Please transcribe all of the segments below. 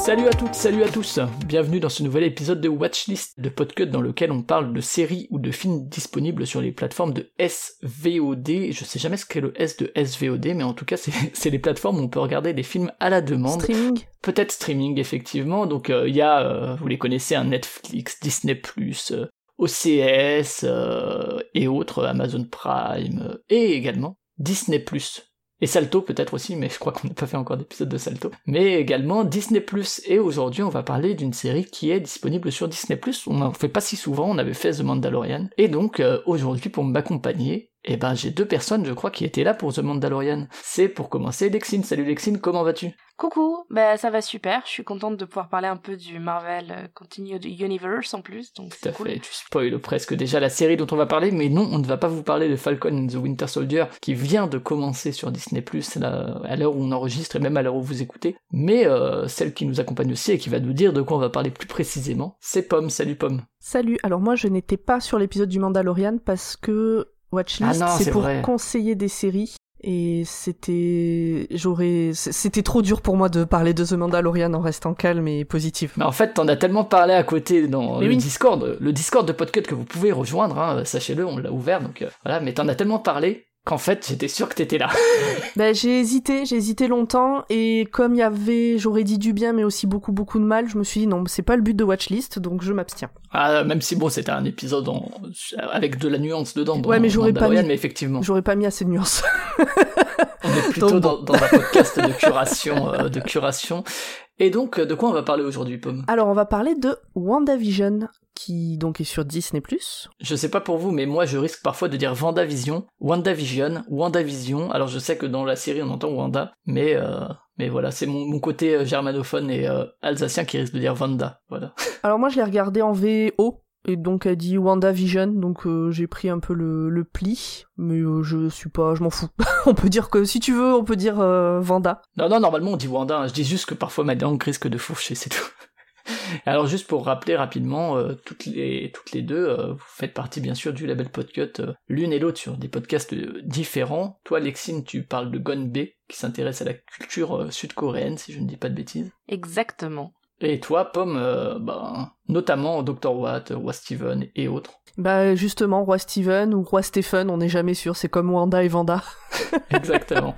Salut à toutes, salut à tous Bienvenue dans ce nouvel épisode de Watchlist, de podcast dans lequel on parle de séries ou de films disponibles sur les plateformes de SVOD. Je sais jamais ce qu'est le S de SVOD, mais en tout cas c'est les plateformes où on peut regarder des films à la demande. Streaming Peut-être streaming, effectivement. Donc il euh, y a, euh, vous les connaissez, un Netflix, Disney+, euh, OCS et autres, Amazon Prime, et également Disney+. Et Salto peut-être aussi, mais je crois qu'on n'a pas fait encore d'épisode de Salto. Mais également Disney+. Et aujourd'hui, on va parler d'une série qui est disponible sur Disney+. On n'en fait pas si souvent, on avait fait The Mandalorian. Et donc, euh, aujourd'hui, pour m'accompagner, eh ben, j'ai deux personnes, je crois, qui étaient là pour The Mandalorian. C'est pour commencer Lexine. Salut Lexine, comment vas-tu? Coucou, bah ça va super, je suis contente de pouvoir parler un peu du Marvel euh, Continued Universe en plus, donc Tout à fait, tu spoil presque déjà la série dont on va parler, mais non, on ne va pas vous parler de Falcon and the Winter Soldier qui vient de commencer sur Disney+, à l'heure où on enregistre et même à l'heure où vous écoutez, mais euh, celle qui nous accompagne aussi et qui va nous dire de quoi on va parler plus précisément, c'est Pomme, salut Pomme. Salut, alors moi je n'étais pas sur l'épisode du Mandalorian parce que Watchlist, ah c'est pour conseiller des séries. Et c'était j'aurais c'était trop dur pour moi de parler de The Mandalorian en restant calme et positif. Mais en fait, t'en as tellement parlé à côté dans le Discord, le Discord de podcast que vous pouvez rejoindre, hein, sachez-le, on l'a ouvert donc euh, voilà, mais t'en as tellement parlé qu'en fait j'étais sûr que t'étais là. ben, j'ai hésité, j'ai hésité longtemps et comme il y avait, j'aurais dit du bien mais aussi beaucoup beaucoup de mal, je me suis dit non, c'est pas le but de Watchlist donc je m'abstiens. Ah, même si bon c'était un épisode en... avec de la nuance dedans. ouais mais j'aurais pas mis, mais effectivement. J'aurais pas mis assez de nuance. On est plutôt dans, dans, un podcast de curation, euh, de curation. Et donc, euh, de quoi on va parler aujourd'hui, Pomme? Alors, on va parler de WandaVision, qui donc est sur Disney+. Je sais pas pour vous, mais moi je risque parfois de dire Vendavision, WandaVision, WandaVision. Alors je sais que dans la série on entend Wanda, mais euh, mais voilà, c'est mon, côté euh, germanophone et euh, alsacien qui risque de dire. Voilà. Alors moi je l'ai regardé en VO. Et donc elle dit WandaVision, donc j'ai pris un peu le, le pli, mais je suis pas, je m'en fous. on peut dire que si tu veux, on peut dire Vanda. Non non, normalement on dit Wanda. Hein. Je dis juste que parfois ma langue risque de fourcher, c'est tout. Alors juste pour rappeler rapidement, euh, toutes, les, toutes les deux, euh, vous faites partie bien sûr du label Podcut, euh, l'une et l'autre sur des podcasts différents. Toi Lexine, tu parles de Gon B, qui s'intéresse à la culture sud-coréenne, si je ne dis pas de bêtises. Exactement. Et toi, Pomme, bah, notamment Dr. Watt, Roi Steven et autres. Bah justement, Roi Steven ou Roi Stephen, on n'est jamais sûr, c'est comme Wanda et Vanda. Exactement.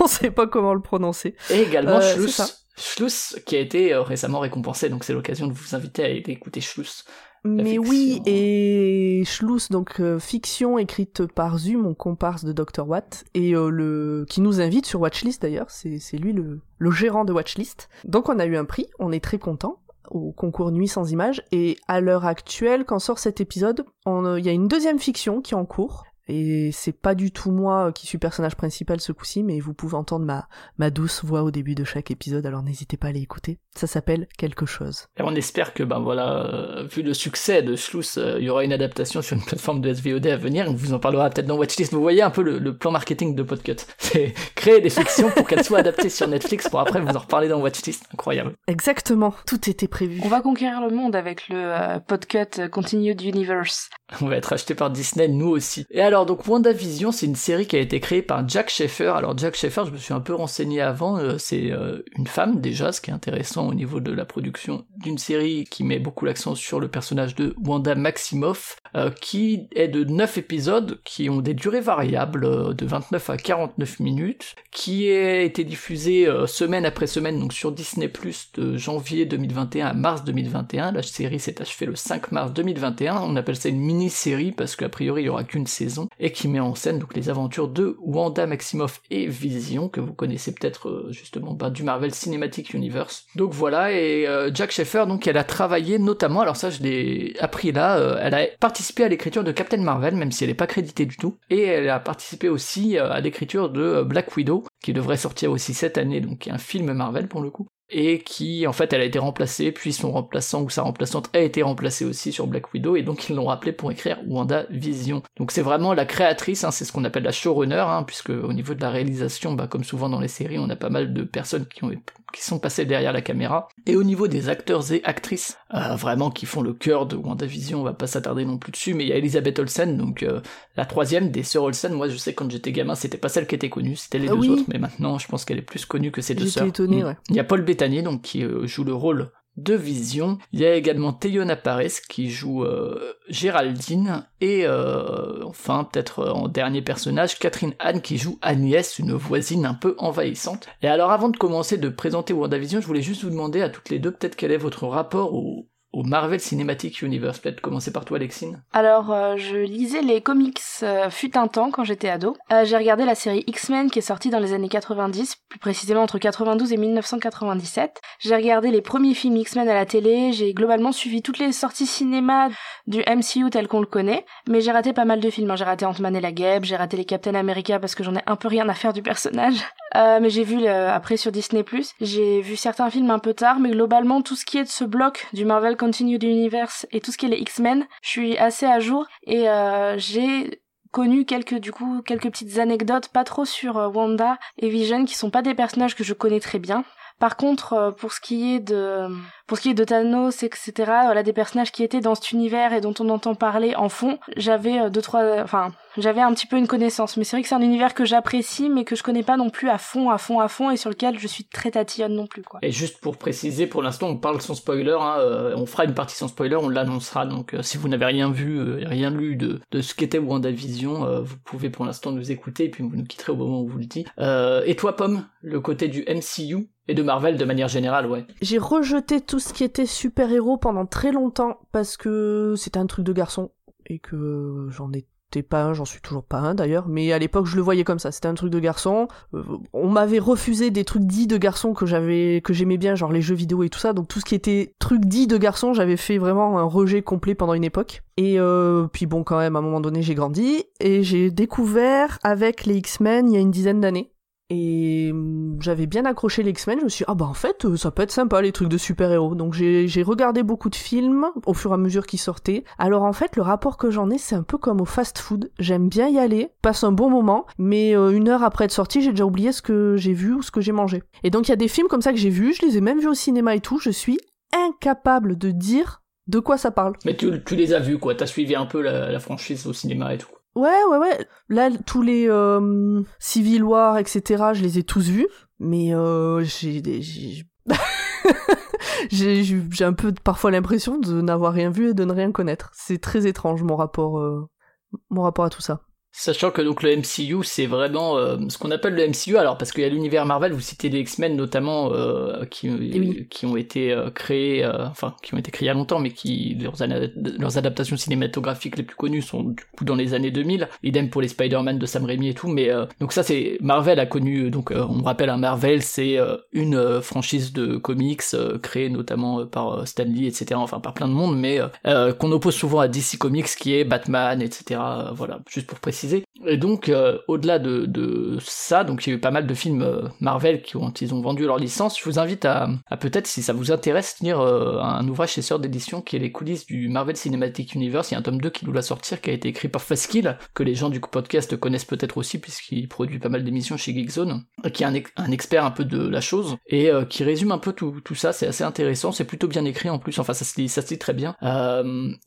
on sait pas comment le prononcer. Et également Schluss, Schluss, qui a été euh, récemment récompensé, donc c'est l'occasion de vous inviter à aller écouter Schluss. Mais oui, et Schluss, donc euh, fiction écrite par Zu, mon comparse de Dr. Watt, et euh, le qui nous invite sur Watchlist d'ailleurs, c'est lui le, le gérant de Watchlist. Donc on a eu un prix, on est très content au concours Nuit sans images, et à l'heure actuelle, quand sort cet épisode, il y a une deuxième fiction qui est en cours, et c'est pas du tout moi qui suis personnage principal ce coup-ci, mais vous pouvez entendre ma, ma douce voix au début de chaque épisode, alors n'hésitez pas à l'écouter. Ça s'appelle Quelque chose. Et on espère que, ben voilà, euh, vu le succès de Schluss, euh, il y aura une adaptation sur une plateforme de SVOD à venir, on vous en parlera peut-être dans Watchlist. Vous voyez un peu le, plan marketing de Podcut. C'est créer des fictions pour qu'elles soient adaptées sur Netflix pour après vous en reparler dans Watchlist. Incroyable. Exactement, tout était prévu. On va conquérir le monde avec le euh, Podcut Continued Universe. On va être acheté par Disney, nous aussi. Et alors, donc, WandaVision, c'est une série qui a été créée par Jack Schaeffer. Alors, Jack Schaeffer, je me suis un peu renseigné avant, euh, c'est euh, une femme déjà, ce qui est intéressant au niveau de la production d'une série qui met beaucoup l'accent sur le personnage de Wanda Maximoff, euh, qui est de 9 épisodes, qui ont des durées variables de 29 à 49 minutes, qui a été diffusée semaine après semaine, donc sur Disney+, de janvier 2021 à mars 2021. La série s'est achevée le 5 mars 2021. On appelle ça une mini-série parce qu'a priori il y aura qu'une saison et qui met en scène les aventures de Wanda Maximoff et Vision que vous connaissez peut-être euh, justement bah, du Marvel Cinematic Universe. Donc voilà et euh, Jack Schaeffer donc elle a travaillé notamment alors ça je l'ai appris là euh, elle a participé à l'écriture de Captain Marvel même si elle n'est pas créditée du tout et elle a participé aussi à l'écriture de Black Widow qui devrait sortir aussi cette année donc un film Marvel pour le coup et qui en fait elle a été remplacée, puis son remplaçant ou sa remplaçante a été remplacée aussi sur Black Widow, et donc ils l'ont rappelé pour écrire Wanda Vision. Donc c'est vraiment la créatrice, hein, c'est ce qu'on appelle la showrunner, hein, puisque au niveau de la réalisation, bah, comme souvent dans les séries, on a pas mal de personnes qui ont qui sont passés derrière la caméra. Et au niveau des acteurs et actrices, euh, vraiment qui font le cœur de WandaVision, on va pas s'attarder non plus dessus, mais il y a Elisabeth Olsen, donc euh, la troisième des sœurs Olsen. Moi, je sais quand j'étais gamin, c'était pas celle qui était connue, c'était les Ah deux oui. autres, mais maintenant, je pense qu'elle est plus connue que ces deux sœurs. étonné, Mm. ouais. Il y a Paul Bettany, donc qui euh, joue le rôle de Vision. Il y a également Teyona Pares qui joue euh, Géraldine et euh, enfin peut-être euh, en dernier personnage Catherine Anne qui joue Agnès, une voisine un peu envahissante. Et alors avant de commencer de présenter WandaVision, je voulais juste vous demander à toutes les deux peut-être quel est votre rapport au, au Marvel Cinematic Universe. Peut-être commencer par toi Alexine. Alors, euh, je lisais les comics euh, fut un temps quand j'étais ado. Euh, j'ai regardé la série X-Men qui est sortie dans les années 90, plus précisément entre 92 et 1997. J'ai regardé les premiers films X-Men à la télé, j'ai globalement suivi toutes les sorties cinéma du MCU tel qu'on le connaît, mais j'ai raté pas mal de films. hein. J'ai raté Ant-Man et la Guêpe, j'ai raté les Captain America parce que j'en ai un peu rien à faire du personnage. Mais j'ai vu après sur Disney+, j'ai vu certains films un peu tard, mais globalement tout ce qui est de ce bloc du Marvel Continued Universe et tout ce qui est les X-Men, je suis assez à jour et euh, j'ai connu quelques du coup quelques petites anecdotes pas trop sur euh, Wanda et Vision qui sont pas des personnages que je connais très bien. Par contre, euh, pour ce qui est de pour ce qui est de Thanos, etc., voilà des personnages qui étaient dans cet univers et dont on entend parler en fond, j'avais euh, deux trois, enfin j'avais un petit peu une connaissance. Mais c'est vrai que c'est un univers que j'apprécie, mais que je connais pas non plus à fond, à fond, à fond, et sur lequel je suis très tatillonne non plus quoi. Et juste pour préciser, pour l'instant on parle sans spoiler, hein, euh, on fera une partie sans spoiler, on l'annoncera, donc euh, si vous n'avez rien vu, euh, rien lu de, de ce qu'était WandaVision, euh, vous pouvez pour l'instant nous écouter et puis vous nous quitterez au moment où vous le. Euh, et toi Pomme, le côté du MCU et de Marvel de manière générale, ouais. J'ai rejeté tout ce qui était super-héros pendant très longtemps parce que c'était un truc de garçon et que j'en étais pas un, j'en suis toujours pas un d'ailleurs, mais à l'époque je le voyais comme ça, c'était un truc de garçon. Euh, on m'avait refusé des trucs dits de garçon que j'avais que j'aimais bien, genre les jeux vidéo et tout ça, donc tout ce qui était truc dit de garçon, j'avais fait vraiment un rejet complet pendant une époque. Et euh, puis bon quand même à un moment donné j'ai grandi et j'ai découvert avec les X-Men il y a une dizaine d'années. Et hum, j'avais bien accroché les X-Men, je me suis dit, ah bah en fait, euh, ça peut être sympa les trucs de super-héros. Donc j'ai regardé beaucoup de films au fur et à mesure qu'ils sortaient. Alors en fait, le rapport que j'en ai, c'est un peu comme au fast-food. J'aime bien y aller, passe un bon moment, mais euh, une heure après être sorti, j'ai déjà oublié ce que j'ai vu ou ce que j'ai mangé. Et donc il y a des films comme ça que j'ai vus, je les ai même vus au cinéma et tout, je suis incapable de dire de quoi ça parle. Mais tu, les as vus quoi, t'as suivi un peu la franchise au cinéma et tout. Ouais, ouais, ouais. Là, tous les euh, Civil War, etc., je les ai tous vus. Mais euh, j'ai... j'ai- J'ai j'ai un peu parfois l'impression de n'avoir rien vu et de ne rien connaître. C'est très étrange mon rapport, euh, mon rapport à tout ça. Sachant que donc le MCU c'est vraiment euh, ce qu'on appelle le MCU alors parce qu'il y a l'univers Marvel vous citez les X-Men notamment euh, qui Eh oui. qui ont été euh, créés euh, enfin qui ont été créés il y a longtemps mais qui leurs, leurs adaptations cinématographiques les plus connues sont du coup dans les années 2000 idem pour les Spider-Man de Sam Raimi et tout mais euh, donc ça c'est Marvel a connu donc euh, on rappelle un Marvel c'est euh, une franchise de comics euh, créée notamment par Stan Lee etc enfin par plein de monde mais qu'on oppose souvent à DC Comics qui est Batman etc voilà. Juste pour préciser et donc, euh, au-delà de, ça, donc il y a eu pas mal de films euh, Marvel qui ont, ils ont vendu leur licence. Je vous invite à, peut-être, si ça vous intéresse, lire euh, un ouvrage chez Sœur d'édition qui est les coulisses du Marvel Cinematic Universe. Il y a un tome 2 qui nous va sortir, qui a été écrit par Faskill, que les gens du podcast connaissent peut-être aussi, puisqu'il produit pas mal d'émissions chez Geekzone, qui est un, ex- un expert un peu de la chose, et qui résume un peu tout, tout ça. C'est assez intéressant, c'est plutôt bien écrit en plus, enfin ça se lit, ça se lit très bien.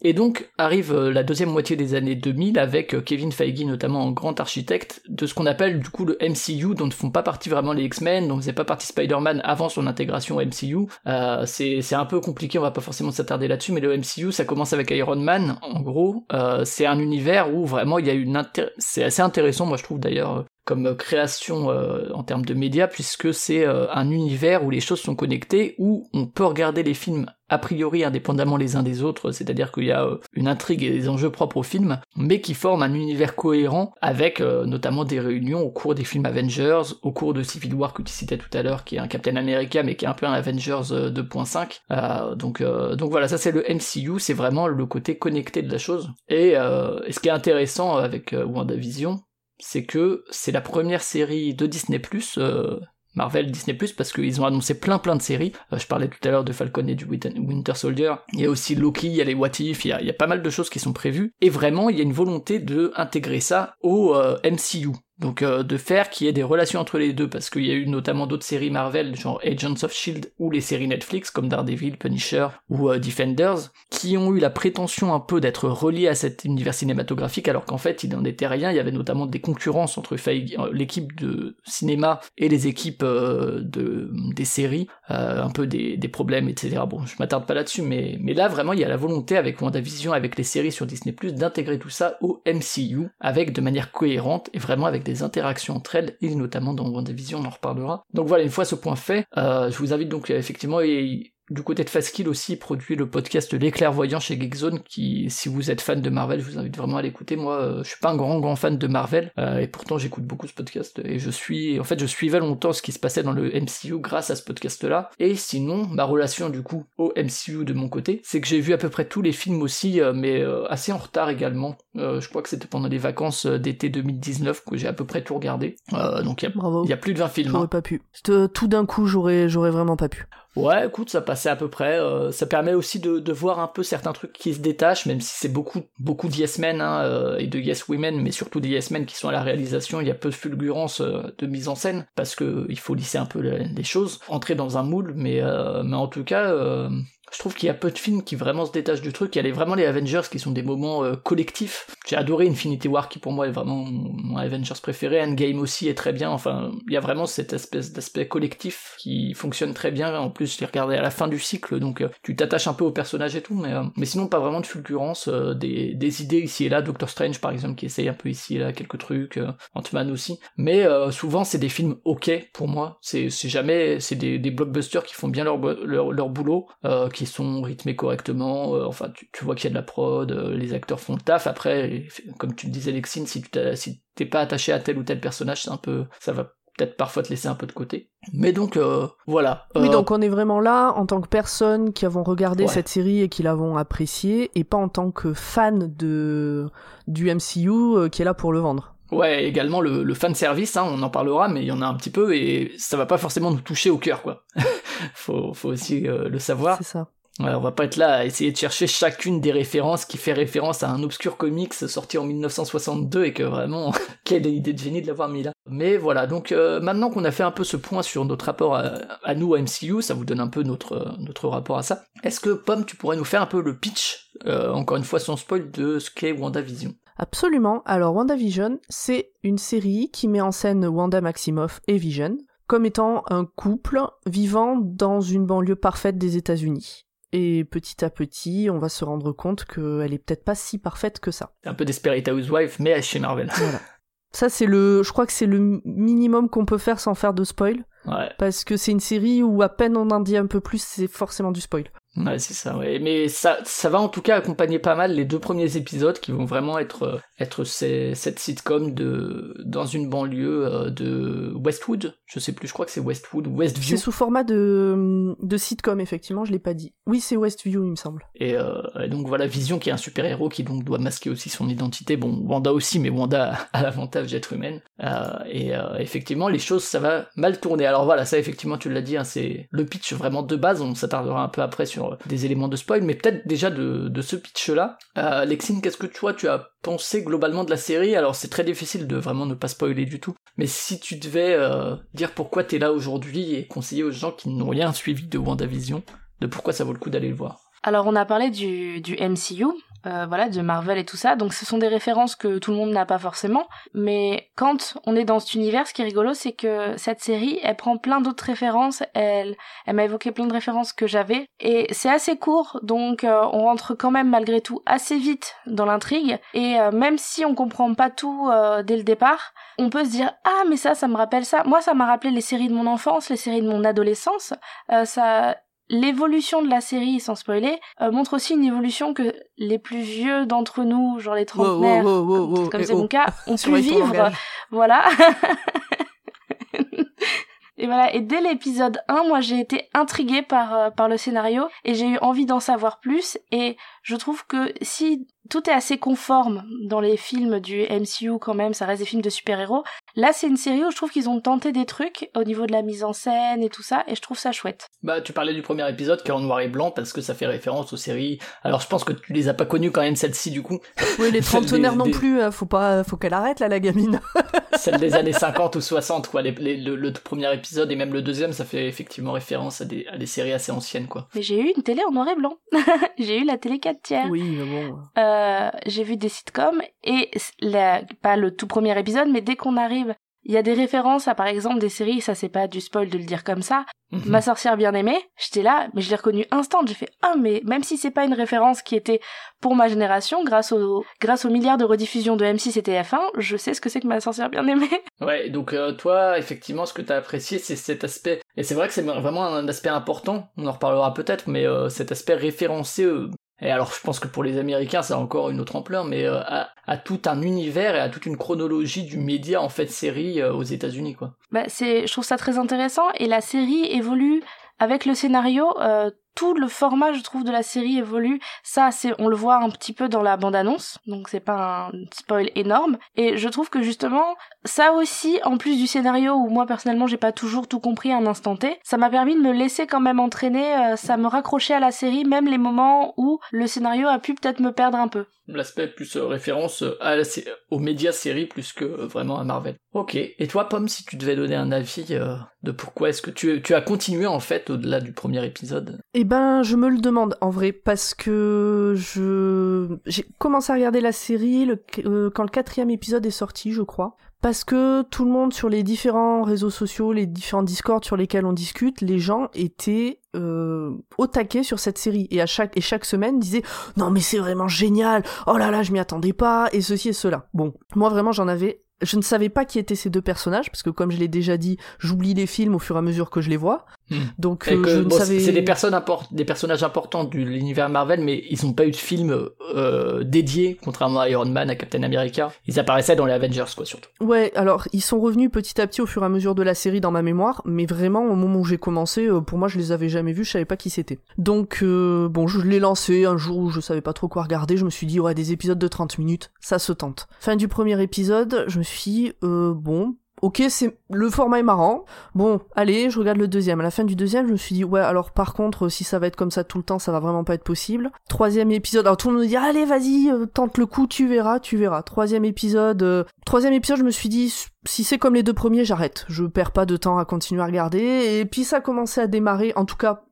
Et donc, arrive la deuxième moitié des années 2000 avec Kevin Feige notamment en grand architecte de ce qu'on appelle du coup le MCU dont ne font pas partie vraiment les X-Men, dont ne faisait pas partie Spider-Man avant son intégration au MCU. Euh, c'est un peu compliqué, on va pas forcément s'attarder là-dessus, mais le MCU ça commence avec Iron Man en gros. Euh, c'est un univers où vraiment il y a une c'est assez intéressant moi je trouve d'ailleurs comme création euh, en termes de médias puisque c'est euh, un univers où les choses sont connectées où on peut regarder les films a priori indépendamment les uns des autres, c'est-à-dire qu'il y a euh, une intrigue et des enjeux propres au film, mais qui forment un univers cohérent avec notamment des réunions au cours des films Avengers, au cours de Civil War que tu citais tout à l'heure, qui est un Captain America mais qui est un peu un Avengers euh, 2.5. Euh, donc donc voilà, ça c'est le MCU, c'est vraiment le côté connecté de la chose. Et, et ce qui est intéressant avec WandaVision, c'est que c'est la première série de Disney+, euh, Marvel Disney parce qu'ils ont annoncé plein plein de séries. Euh, je parlais tout à l'heure de Falcon et du Win- Winter Soldier. Il y a aussi Loki, il y a les What If, il y a, il y a pas mal de choses qui sont prévues. Et vraiment, il y a une volonté de intégrer ça au euh, MCU. Donc euh, de faire qu'il y ait des relations entre les deux, parce qu'il y a eu notamment d'autres séries Marvel, genre Agents of Shield, ou les séries Netflix comme Daredevil, Punisher ou euh, Defenders, qui ont eu la prétention un peu d'être reliés à cet univers cinématographique, alors qu'en fait il n'en était rien. Il y avait notamment des concurrences entre l'équipe de cinéma et les équipes de des séries, un peu des, des problèmes, etc. Bon, je m'attarde pas là-dessus, mais mais là vraiment il y a la volonté avec WandaVision, avec les séries sur Disney d'intégrer tout ça au MCU avec de manière cohérente et vraiment avec des interactions entre elles et notamment dans WandaVision on en reparlera. Donc voilà, une fois ce point fait, euh, je vous invite donc effectivement et du côté de Fastkill aussi produit le podcast Les Clairvoyants chez Geekzone qui, si vous êtes fan de Marvel, je vous invite vraiment à l'écouter. Moi, euh, je suis pas un grand grand fan de Marvel euh, et pourtant j'écoute beaucoup ce podcast et je suis, en fait, je suivais longtemps ce qui se passait dans le MCU grâce à ce podcast-là. Et sinon, ma relation du coup au MCU de mon côté, c'est que j'ai vu à peu près tous les films aussi, euh, mais assez en retard également. je crois que c'était pendant les vacances d'été 2019 que j'ai à peu près tout regardé. donc il y, a plus de 20 films. J'aurais hein. pas pu. Tout d'un coup, j'aurais j'aurais vraiment pas pu. Ouais, écoute, ça passait à peu près. Euh, ça permet aussi de, voir un peu certains trucs qui se détachent, même si c'est beaucoup, beaucoup de Yes Men hein, euh, et de Yes Women, mais surtout des Yes Men qui sont à la réalisation. Il y a peu de fulgurance euh, de mise en scène parce que il faut lisser un peu les, choses, entrer dans un moule, mais mais en tout cas, je trouve qu'il y a peu de films qui vraiment se détachent du truc. Il y a vraiment les Avengers qui sont des moments euh, collectifs. J'ai adoré Infinity War qui pour moi est vraiment mon Avengers préféré. Endgame aussi est très bien. Enfin, il y a vraiment cette espèce d'aspect collectif qui fonctionne très bien. En plus, je l'ai regardé à la fin du cycle, donc euh, tu t'attaches un peu au personnage et tout, mais, euh, mais sinon pas vraiment de fulgurance. Des, des, idées ici et là. Doctor Strange par exemple qui essaye un peu ici et là quelques trucs. Ant-Man aussi. Mais souvent c'est des films ok pour moi. C'est jamais c'est des, blockbusters qui font bien leur, leur, boulot sont rythmés correctement, euh, enfin tu, vois qu'il y a de la prod, euh, les acteurs font le taf, après, comme tu le disais Lexine, si tu si t'es pas attaché à tel ou tel personnage, c'est un peu, ça va peut-être parfois te laisser un peu de côté. Mais donc euh, voilà. Oui, donc on est vraiment là en tant que personne qui avons regardé cette série et qui l'avons appréciée, et pas en tant que fan de du MCU qui est là pour le vendre. Ouais, également le, le fan service, hein, on en parlera, mais il y en a un petit peu et ça va pas forcément nous toucher au cœur, quoi. faut, faut aussi le savoir. C'est ça on va pas être là à essayer de chercher chacune des références qui fait référence à un obscur comics sorti en 1962 et que vraiment, quelle idée de génie de l'avoir mis là. Mais voilà, donc euh, maintenant qu'on a fait un peu ce point sur notre rapport à, nous, à MCU, ça vous donne un peu notre, notre rapport à ça. Est-ce que, Pomme, tu pourrais nous faire un peu le pitch, euh, encore une fois sans spoil, de ce qu'est WandaVision? Absolument. Alors WandaVision, c'est une série qui met en scène Wanda Maximoff et Vision comme étant un couple vivant dans une banlieue parfaite des États-Unis. Et petit à petit, on va se rendre compte qu'elle est peut-être pas si parfaite que ça. Un peu Desperate Housewife, mais chez Marvel. Voilà. Ça, c'est le, je crois que c'est le minimum qu'on peut faire sans faire de spoil. Ouais. Parce que c'est une série où à peine on en dit un peu plus, c'est forcément du spoil. Ouais, c'est ça, ouais. Mais ça, ça va en tout cas accompagner pas mal les deux premiers épisodes qui vont vraiment être, euh, être ces, cette sitcom de, dans une banlieue euh, de Westwood. Je sais plus, je crois que c'est Westwood ou Westview. C'est sous format de, de sitcom, effectivement, je l'ai pas dit. Oui, c'est Westview, il me semble. Et, euh, et, donc voilà, Vision qui est un super-héros qui donc doit masquer aussi son identité. Bon, Wanda aussi, mais Wanda a, l'avantage d'être humaine. Euh, et euh, effectivement, les choses, ça va mal tourner. Alors voilà, ça effectivement, tu l'as dit, hein, c'est le pitch vraiment de base. On s'attardera un peu après sur des éléments de spoil, mais peut-être déjà de, ce pitch-là. Euh, Lexine, qu'est-ce que toi tu as pensé globalement de la série? Alors c'est très difficile de vraiment ne pas spoiler du tout, mais si tu devais euh, dire pourquoi t'es là aujourd'hui et conseiller aux gens qui n'ont rien suivi de WandaVision, de pourquoi ça vaut le coup d'aller le voir? Alors on a parlé du MCU, euh, voilà, de Marvel et tout ça. Donc ce sont des références que tout le monde n'a pas forcément. Mais quand on est dans cet univers, ce qui est rigolo, c'est que cette série, elle prend plein d'autres références. Elle, elle m'a évoqué plein de références que j'avais. Et c'est assez court, donc euh, on rentre quand même malgré tout assez vite dans l'intrigue. Et euh, même si on comprend pas tout dès le départ, on peut se dire ah mais ça, ça me rappelle ça. Moi, ça m'a rappelé les séries de mon enfance, les séries de mon adolescence. ça l'évolution de la série, sans spoiler, euh, montre aussi une évolution que les plus vieux d'entre nous, genre les trentenaires, comme c'est mon cas, ont pu vivre. Voilà. Et voilà, et dès l'épisode 1, moi j'ai été intriguée par, euh, par le scénario et j'ai eu envie d'en savoir plus et je trouve que si tout est assez conforme dans les films du MCU quand même, ça reste des films de super-héros. Là, c'est une série où je trouve qu'ils ont tenté des trucs au niveau de la mise en scène et tout ça, et je trouve ça chouette. Bah, tu parlais du premier épisode qui est en noir et blanc parce que ça fait référence aux séries. Alors, je pense que tu les as pas connues quand même celle-ci du coup. Oui, les trentenaires non plus. Hein, faut pas, faut qu'elle arrête là, la gamine. celle des années 50 ou 60, quoi. le, le, premier épisode et même le deuxième, ça fait effectivement référence à des, à des séries assez anciennes, quoi. Mais j'ai eu une télé en noir et blanc. j'ai eu la télé 4 tiers. Oui, mais bon. Euh, j'ai vu des sitcoms et la, pas le tout premier épisode, mais dès qu'on arrive il y a des références à par exemple des séries, ça c'est pas du spoil de le dire comme ça. Mhm. Ma sorcière bien aimée, j'étais là, mais je l'ai reconnu instant, j'ai fait ah mais même si c'est pas une référence qui était pour ma génération, grâce au grâce aux milliards de rediffusions de M6 et TF1, je sais ce que c'est que ma sorcière bien aimée. Ouais, donc euh, toi effectivement ce que t'as apprécié c'est cet aspect et c'est vrai que c'est vraiment un aspect important, on en reparlera peut-être, mais euh, cet aspect référencé euh, et alors je pense que pour les Américains a encore une autre ampleur, mais euh, à, tout un univers et à toute une chronologie du média en fait série euh, aux États-Unis quoi. Bah c'est, je trouve ça très intéressant et la série évolue avec le scénario. Euh, tout le format, je trouve, de la série évolue. Ça, c'est, on le voit un petit peu dans la bande-annonce, donc c'est pas un spoil énorme. Et je trouve que justement, ça aussi, en plus du scénario où moi personnellement j'ai pas toujours tout compris à un instant T, ça m'a permis de me laisser quand même entraîner, euh, ça me raccrochait à la série, même les moments où le scénario a pu peut-être me perdre un peu. L'aspect plus euh, référence à la, aux médias séries plus que vraiment à Marvel. Ok. Et toi, Pomme, si tu devais donner un avis de pourquoi est-ce que tu, as continué en fait au-delà du premier épisode? Eh ben, je me le demande en vrai parce que je j'ai commencé à regarder la série. Euh, quand le quatrième épisode est sorti, je crois. Parce que tout le monde sur les différents réseaux sociaux, les différents discords sur lesquels on discute, les gens étaient euh, au taquet sur cette série et à chaque et chaque semaine disaient non mais c'est vraiment génial, oh là là je m'y attendais pas et ceci et cela. Bon, moi vraiment j'en avais je ne savais pas qui étaient ces deux personnages parce que comme je l'ai déjà dit, j'oublie les films au fur et à mesure que je les vois. Hmm. Donc euh, je ne savais... c'est des personnes des personnages importants de l'univers Marvel, mais ils n'ont pas eu de film euh, dédié, contrairement à Iron Man, à Captain America. Ils apparaissaient dans les Avengers, quoi, surtout. Ouais, alors ils sont revenus petit à petit au fur et à mesure de la série dans ma mémoire, mais vraiment au moment où j'ai commencé, euh, pour moi je les avais jamais vus, je savais pas qui c'était. Donc bon, je l'ai lancé un jour où je savais pas trop quoi regarder, je me suis dit ouais des épisodes de 30 minutes, ça se tente. Fin du premier épisode, je me suis euh, bon, ok, c'est le format est marrant. Bon, allez, je regarde le deuxième. À la fin du deuxième, je me suis dit ouais, alors par contre, si ça va être comme ça tout le temps, ça va vraiment pas être possible. Troisième épisode, alors tout le monde me dit allez, vas-y, euh, tente le coup, tu verras, tu verras. Troisième épisode, euh, troisième épisode, je me suis dit si c'est comme les deux premiers, j'arrête. Je perds pas de temps à continuer à regarder. Et puis ça a commencé à démarrer, en tout cas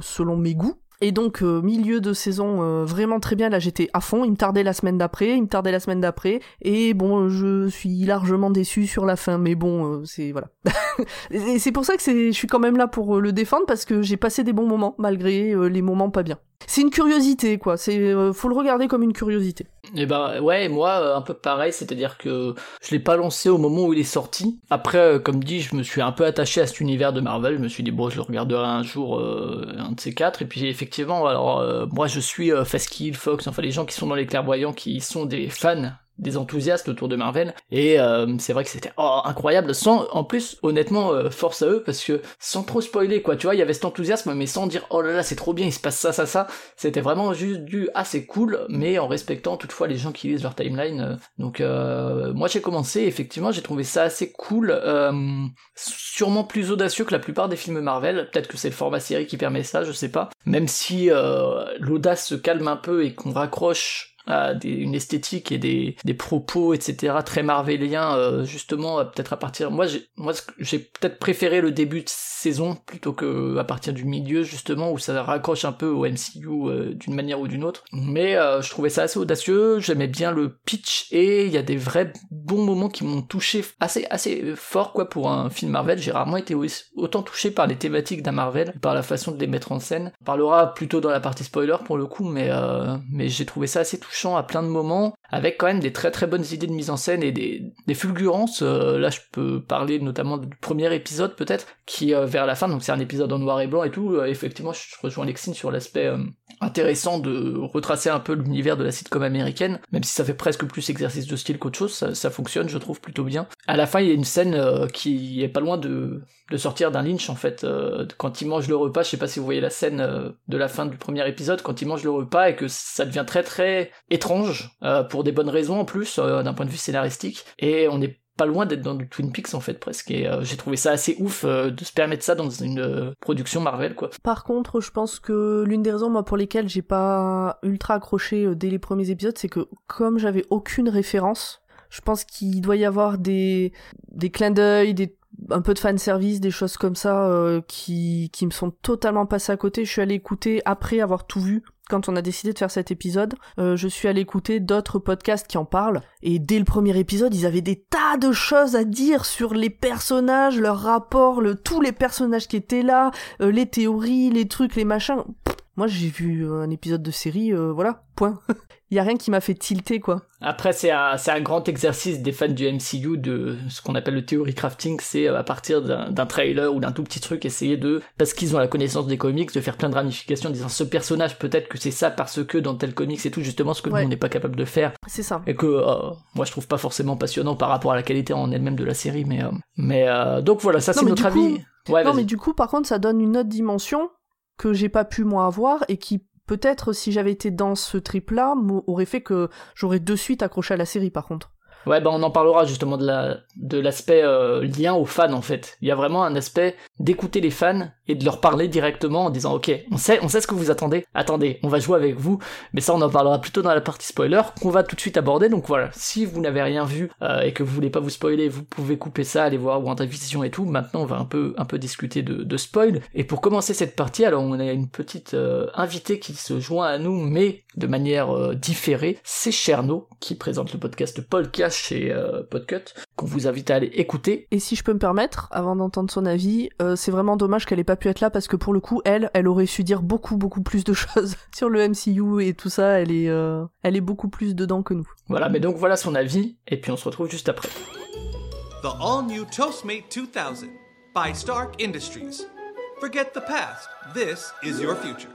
selon mes goûts. Et donc euh, milieu de saison euh, vraiment très bien, là j'étais à fond, il me tardait la semaine d'après, il me tardait la semaine d'après, et bon je suis largement déçu sur la fin, mais bon euh, c'est voilà. et c'est pour ça que je suis quand même là pour le défendre parce que j'ai passé des bons moments malgré les moments pas bien. C'est une curiosité, quoi. C'est, euh, faut le regarder comme une curiosité. Et eh ben ouais, moi euh, un peu pareil, c'est-à-dire que je l'ai pas lancé au moment où il est sorti. Après, euh, comme dit, je me suis un peu attaché à cet univers de Marvel. Je me suis dit bon, je le regarderai un jour, un de ces quatre. Et puis effectivement, alors moi je suis Faskill, Fox, enfin les gens qui sont dans les clairvoyants, qui sont des fans des enthousiastes autour de Marvel et euh, c'est vrai que c'était oh, incroyable sans en plus honnêtement euh, force à eux parce que sans trop spoiler quoi tu vois il y avait cet enthousiasme mais sans dire oh là là c'est trop bien il se passe ça ça ça c'était vraiment juste du ah cool mais en respectant toutefois les gens qui lisent leur timeline euh. donc moi j'ai commencé effectivement j'ai trouvé ça assez cool sûrement plus audacieux que la plupart des films Marvel peut-être que c'est le format série qui permet ça je sais pas même si l'audace se calme un peu et qu'on raccroche à une esthétique et des, des propos, etc. très marveliens, euh, justement, peut-être à partir... Moi, j'ai, moi, j'ai peut-être préféré le début de saison plutôt que à partir du milieu, justement, où ça raccroche un peu au MCU euh, d'une manière ou d'une autre. Mais euh, je trouvais ça assez audacieux, j'aimais bien le pitch, et il y a des vrais bons moments qui m'ont touché assez, assez fort, quoi, pour un film Marvel. J'ai rarement été autant touché par les thématiques d'un Marvel, par la façon de les mettre en scène. On parlera plutôt dans la partie spoiler, pour le coup, mais, mais j'ai trouvé ça assez touchant à plein de moments, avec quand même des très très bonnes idées de mise en scène et des, fulgurances. Euh, là, je peux parler notamment du premier épisode peut-être, qui euh, vers la fin, donc c'est un épisode en noir et blanc et tout. Euh, effectivement, je rejoins Lexine sur l'aspect intéressant de retracer un peu l'univers de la sitcom américaine, même si ça fait presque plus exercice de style qu'autre chose, ça, fonctionne, je trouve plutôt bien. À la fin, il y a une scène qui est pas loin de, de sortir d'un lynch en fait, quand il mange le repas. Je sais pas si vous voyez la scène de la fin du premier épisode, quand il mange le repas et que ça devient très très étrange, euh, pour des bonnes raisons en plus, euh, d'un point de vue scénaristique, et on n'est pas loin d'être dans du Twin Peaks en fait presque et euh, j'ai trouvé ça assez ouf de se permettre ça dans une production Marvel quoi. Par contre, je pense que l'une des raisons moi pour lesquelles j'ai pas ultra accroché dès les premiers épisodes, c'est que comme j'avais aucune référence, Je pense qu'il doit y avoir des, des clins d'œil, des un peu de fan service, des choses comme ça euh, qui, qui me sont totalement passées à côté. Je suis allée écouter après avoir tout vu. Quand on a décidé de faire cet épisode, euh, je suis allée écouter d'autres podcasts qui en parlent. Et dès le premier épisode, ils avaient des tas de choses à dire sur les personnages, leur rapport, le, tous les personnages qui étaient là, euh, les théories, les trucs, les machins. Moi, j'ai vu un épisode de série, voilà, point. Il y a rien qui m'a fait tilter, quoi. Après, c'est un, grand exercice des fans du MCU de ce qu'on appelle le theory crafting. C'est euh, à partir d'un, trailer ou d'un tout petit truc, essayer de, parce qu'ils ont la connaissance des comics, de faire plein de ramifications en disant ce personnage, peut-être que c'est ça parce que dans tel comics, c'est tout justement ce que nous, on n'est pas capable de faire. C'est ça. Et que, euh, moi, je trouve pas forcément passionnant par rapport à la qualité en elle-même de la série, mais, euh, mais, donc voilà, ça, c'est notre avis. Ouais, non, mais du coup, par contre, ça donne une autre dimension que j'ai pas pu moi avoir et qui peut-être si j'avais été dans ce trip-là, aurait fait que j'aurais de suite accroché à la série par contre. Ouais, ben on en parlera justement de la de l'aspect euh, lien aux fans en fait. Il y a vraiment un aspect d'écouter les fans et de leur parler directement en disant ok, on sait on sait ce que vous attendez. Attendez, on va jouer avec vous. Mais ça on en parlera plutôt dans la partie spoiler qu'on va tout de suite aborder. Donc voilà, si vous n'avez rien vu euh, et que vous voulez pas vous spoiler, vous pouvez couper ça, aller voir WandaVision et tout. Maintenant on va un peu un peu discuter de, de spoil. Et pour commencer cette partie, alors on a une petite euh, invitée qui se joint à nous, mais de manière différée. C'est Cherno qui présente le podcast Paul Cash chez euh, Podcut, qu'on vous invite à aller écouter. Et si je peux me permettre, avant d'entendre son avis, euh, c'est vraiment dommage qu'elle ait pas pu être là parce que pour le coup, elle, elle aurait su dire beaucoup, beaucoup plus de choses sur le MCU et tout ça. Elle est, euh, elle est beaucoup plus dedans que nous. Voilà, mais donc voilà son avis, et puis on se retrouve juste après. The all-new Toastmate 2000 by Stark Industries. Forget the past. This is your future.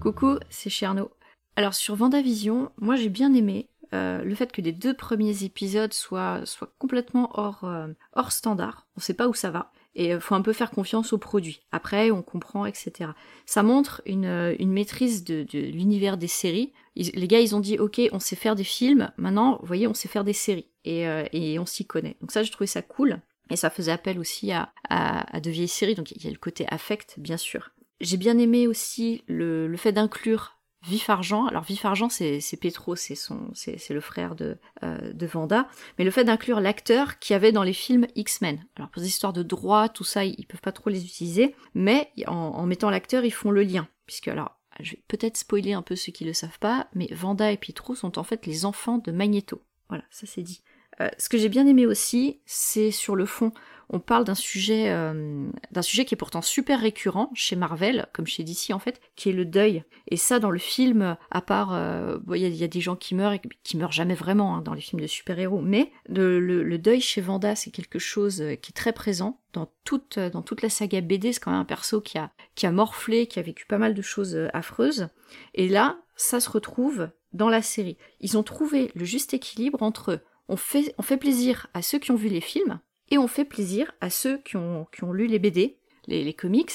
Coucou, c'est Cherno. Alors sur Vendavision, moi j'ai bien aimé, euh, le fait que les deux premiers épisodes soient, soient complètement hors, euh, hors standard. On sait pas où ça va. Et euh, faut un peu faire confiance au produit. Après, on comprend, etc. Ça montre une, une maîtrise de, de l'univers des séries. les gars, ils ont dit, ok, on sait faire des films. Maintenant, vous voyez, on sait faire des séries. Et, et on s'y connaît. Donc ça, je trouvais ça cool. Et ça faisait appel aussi à, à, à de vieilles séries. Donc il y a le côté affect, bien sûr. J'ai bien aimé aussi le, le fait d'inclure Vif Argent, alors Vif Argent c'est Petro, c'est son c'est le frère de, euh, de Vanda, mais le fait d'inclure l'acteur qui avait dans les films X-Men. Alors pour des histoires de droit, tout ça, ils, peuvent pas trop les utiliser, mais en, mettant l'acteur, ils font le lien. Puisque alors, je vais peut-être spoiler un peu ceux qui le savent pas, mais Vanda et Petro sont en fait les enfants de Magneto. Voilà, ça c'est dit. Euh, ce que j'ai bien aimé aussi, c'est sur le fond on parle d'un sujet, euh, d'un sujet qui est pourtant super récurrent chez Marvel, comme chez DC en fait, qui est le deuil. Et ça, dans le film, à part, euh, il y, a des gens qui meurent et qui meurent jamais vraiment hein, dans les films de super-héros, mais le, deuil chez Vanda, c'est quelque chose qui est très présent dans toute, dans toute la saga BD. C'est quand même un perso qui a, qui a morflé, qui a vécu pas mal de choses affreuses. Et là, ça se retrouve dans la série. Ils ont trouvé le juste équilibre entre on fait, plaisir à ceux qui ont vu les films, et on fait plaisir à ceux qui ont, lu les BD, les, comics,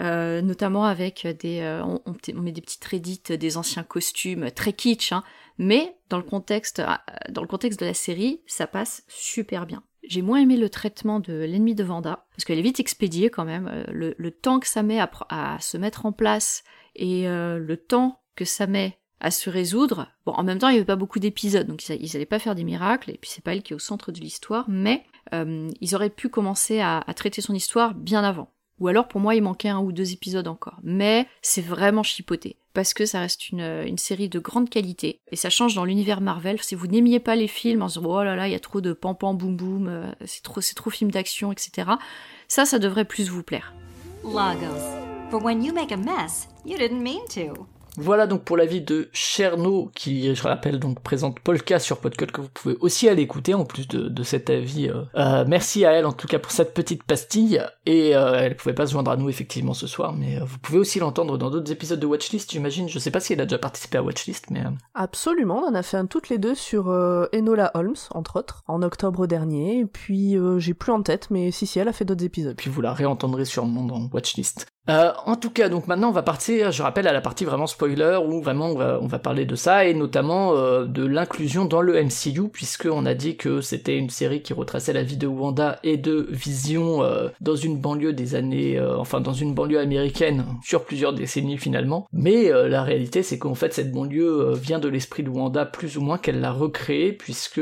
euh, notamment avec des, euh, on, met des petites reddits, des anciens costumes très kitsch, hein, mais dans le contexte, euh, dans le contexte de la série, ça passe super bien. J'ai moins aimé le traitement de l'ennemi de Vanda, parce qu'elle est vite expédiée quand même. Le, temps que ça met à, se mettre en place et le temps que ça met à se résoudre. Bon, en même temps, il n'y avait pas beaucoup d'épisodes, donc ils n'allaient pas faire des miracles, et puis c'est pas elle qui est au centre de l'histoire, mais euh, ils auraient pu commencer à, traiter son histoire bien avant. Ou alors pour moi il manquait un ou deux épisodes encore. Mais c'est vraiment chipoté. Parce que ça reste une, série de grande qualité. Et ça change dans l'univers Marvel. Si vous n'aimiez pas les films en se disant oh là là, il y a trop de pam pam boum boum, euh, c'est trop, c'est trop film d'action, etc. Ça, ça devrait plus vous plaire. Lagos. For when you make a mess, you didn't mean to. Voilà donc pour l'avis de Cherno, qui, je rappelle, donc présente Polka sur Podcut, que vous pouvez aussi aller écouter, en plus de, cet avis. Euh, euh, merci à elle, en tout cas, pour cette petite pastille. Et euh, elle pouvait pas se joindre à nous, effectivement, ce soir, mais vous pouvez aussi l'entendre dans d'autres épisodes de Watchlist, j'imagine. Je sais pas si elle a déjà participé à Watchlist, mais... Absolument, on en a fait un toutes les deux sur Enola Holmes, entre autres, en octobre dernier. Et puis, j'ai plus en tête, mais si, si, elle a fait d'autres épisodes. Puis vous la réentendrez sûrement dans Watchlist. Euh, en tout cas, donc maintenant on va partir, je rappelle, à la partie vraiment spoiler où vraiment on va, parler de ça et notamment euh, de l'inclusion dans le MCU puisque on a dit que c'était une série qui retraçait la vie de Wanda et de Vision euh, dans une banlieue des années, euh, enfin dans une banlieue américaine sur plusieurs décennies finalement. Mais la réalité c'est qu'en fait cette banlieue vient de l'esprit de Wanda plus ou moins qu'elle l'a recréé puisque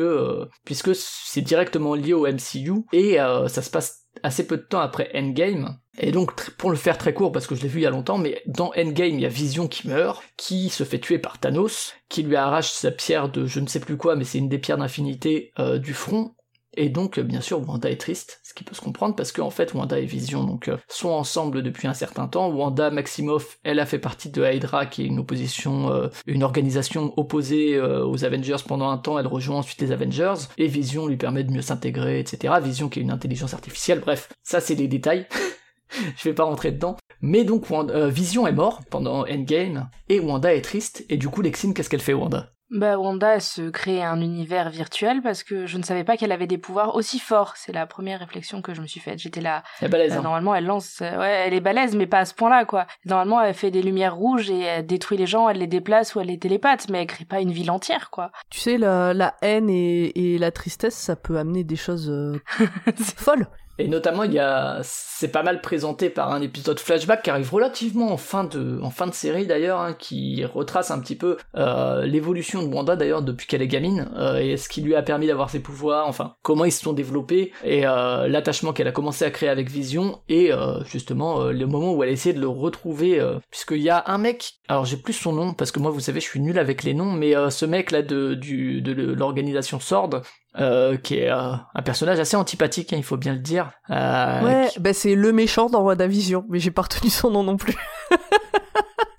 puisque c'est directement lié au MCU et ça se passe assez peu de temps après Endgame. Et donc, pour le faire très court, parce que je l'ai vu il y a longtemps, mais dans Endgame, il y a Vision qui meurt, qui se fait tuer par Thanos, qui lui arrache sa pierre de je ne sais plus quoi, mais c'est une des pierres d'infinité euh, du front, et donc, bien sûr, Wanda est triste, ce qui peut se comprendre parce qu'en fait, Wanda et Vision donc euh, sont ensemble depuis un certain temps. Wanda Maximoff, elle a fait partie de Hydra, qui est une opposition, euh, une organisation opposée euh, aux Avengers pendant un temps. Elle rejoint ensuite les Avengers et Vision lui permet de mieux s'intégrer, etc. Vision qui est une intelligence artificielle. Bref, ça c'est des détails. Je vais pas rentrer dedans. Mais donc Vision est mort pendant Endgame et Wanda est triste et du coup Lexine qu'est-ce qu'elle fait Wanda? Bah, Wanda se crée un univers virtuel parce que je ne savais pas qu'elle avait des pouvoirs aussi forts. C'est la première réflexion que je me suis faite. J'étais là. Elle est balèze. Euh, hein. normalement, elle lance. euh, ouais, elle est balèze, mais pas à ce point-là, quoi. Normalement, elle fait des lumières rouges et elle détruit les gens, elle les déplace ou elle les télépathe, mais elle crée pas une ville entière, quoi. Tu sais, la, la haine et, et la tristesse, ça peut amener des choses euh, folles. Et notamment, il y a, c'est pas mal présenté par un épisode flashback qui arrive relativement en fin de, en fin de série d'ailleurs, hein, qui retrace un petit peu euh, l'évolution de Wanda d'ailleurs depuis qu'elle est gamine euh, et ce qui lui a permis d'avoir ses pouvoirs, enfin comment ils se sont développés et euh, l'attachement qu'elle a commencé à créer avec Vision et euh, justement euh, le moment où elle essayait de le retrouver, euh, puisqu'il y a un mec, alors j'ai plus son nom parce que moi vous savez je suis nul avec les noms, mais ce mec là de du de l'organisation Sword euh, qui est euh, un personnage assez antipathique, hein, il faut bien le dire. Euh, ouais, qui- bah c'est le méchant dans WandaVision, mais j'ai pas retenu son nom non plus.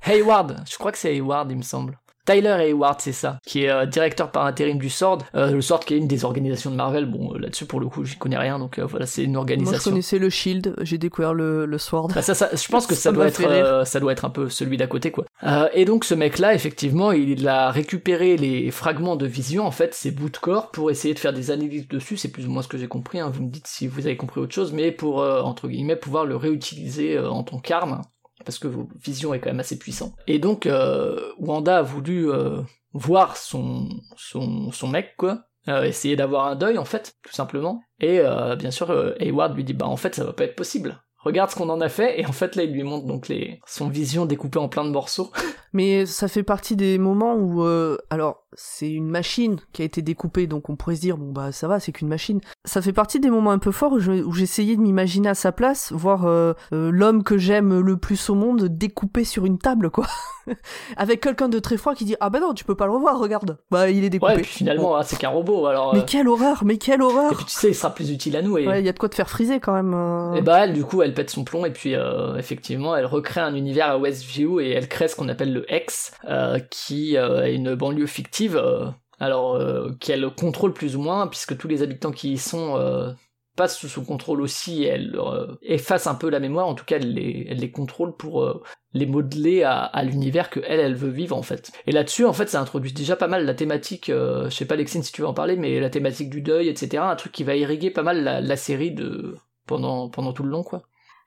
Hayward, je crois que c'est Hayward, il me semble. Tyler Hayward, c'est ça, qui est euh, directeur par intérim du SWORD. Euh, le SWORD qui est une des organisations de Marvel. Bon, euh, là-dessus pour le coup, j'y connais rien, donc euh, voilà, c'est une Moi, je organisation. connaissais le Shield, j'ai découvert le, le Sword. Bah, ça, ça, je pense que ça, Ça doit être, euh, ça doit être un peu celui d'à côté, quoi. Euh, et donc ce mec-là, effectivement, il a récupéré les fragments de vision, en fait, ses bouts de corps, pour essayer de faire des analyses dessus. C'est plus ou moins ce que j'ai compris. Hein. Vous me dites si vous avez compris autre chose, mais pour euh, entre guillemets pouvoir le réutiliser euh, en tant qu'arme, parce que vos vision est quand même assez puissant. Et donc euh, Wanda a voulu euh, voir son son mec, quoi. Euh, essayer d'avoir un deuil en fait, tout simplement. Et bien sûr, Hayward lui dit bah en fait ça va pas être possible. Regarde ce qu'on en a fait et en fait là il lui montre donc les son vision découpée en plein de morceaux. Mais ça fait partie des moments où, alors, c'est une machine qui a été découpée, donc on pourrait se dire, bon bah ça va, c'est qu'une machine. Ça fait partie des moments un peu forts où je- où j'essayais de m'imaginer à sa place, voir euh, euh, l'homme que j'aime le plus au monde découpé sur une table, quoi. Avec quelqu'un de très froid qui dit, ah bah non, tu peux pas le revoir, regarde. Bah il est découpé. Ouais, et puis finalement ah, c'est qu'un robot alors. Mais euh, quelle horreur, mais quelle Et horreur puis tu sais il sera plus utile à nous et. Ouais, il y a de quoi te faire friser quand même. euh. Et bah elle du coup elle pète son plomb et puis euh, effectivement elle recrée un univers à Westview et elle crée ce qu'on appelle le X euh, qui est une banlieue fictive euh, alors euh, qu'elle contrôle plus ou moins puisque tous les habitants qui y sont euh, passent sous son contrôle aussi elle efface un peu la mémoire en tout cas elle les, contrôle pour les modeler à, l'univers que elle elle veut vivre en fait. Et là-dessus en fait ça introduit déjà pas mal la thématique je sais pas Lexine si tu veux en parler mais la thématique du deuil etc un truc qui va irriguer pas mal la, la série de pendant pendant tout le long quoi.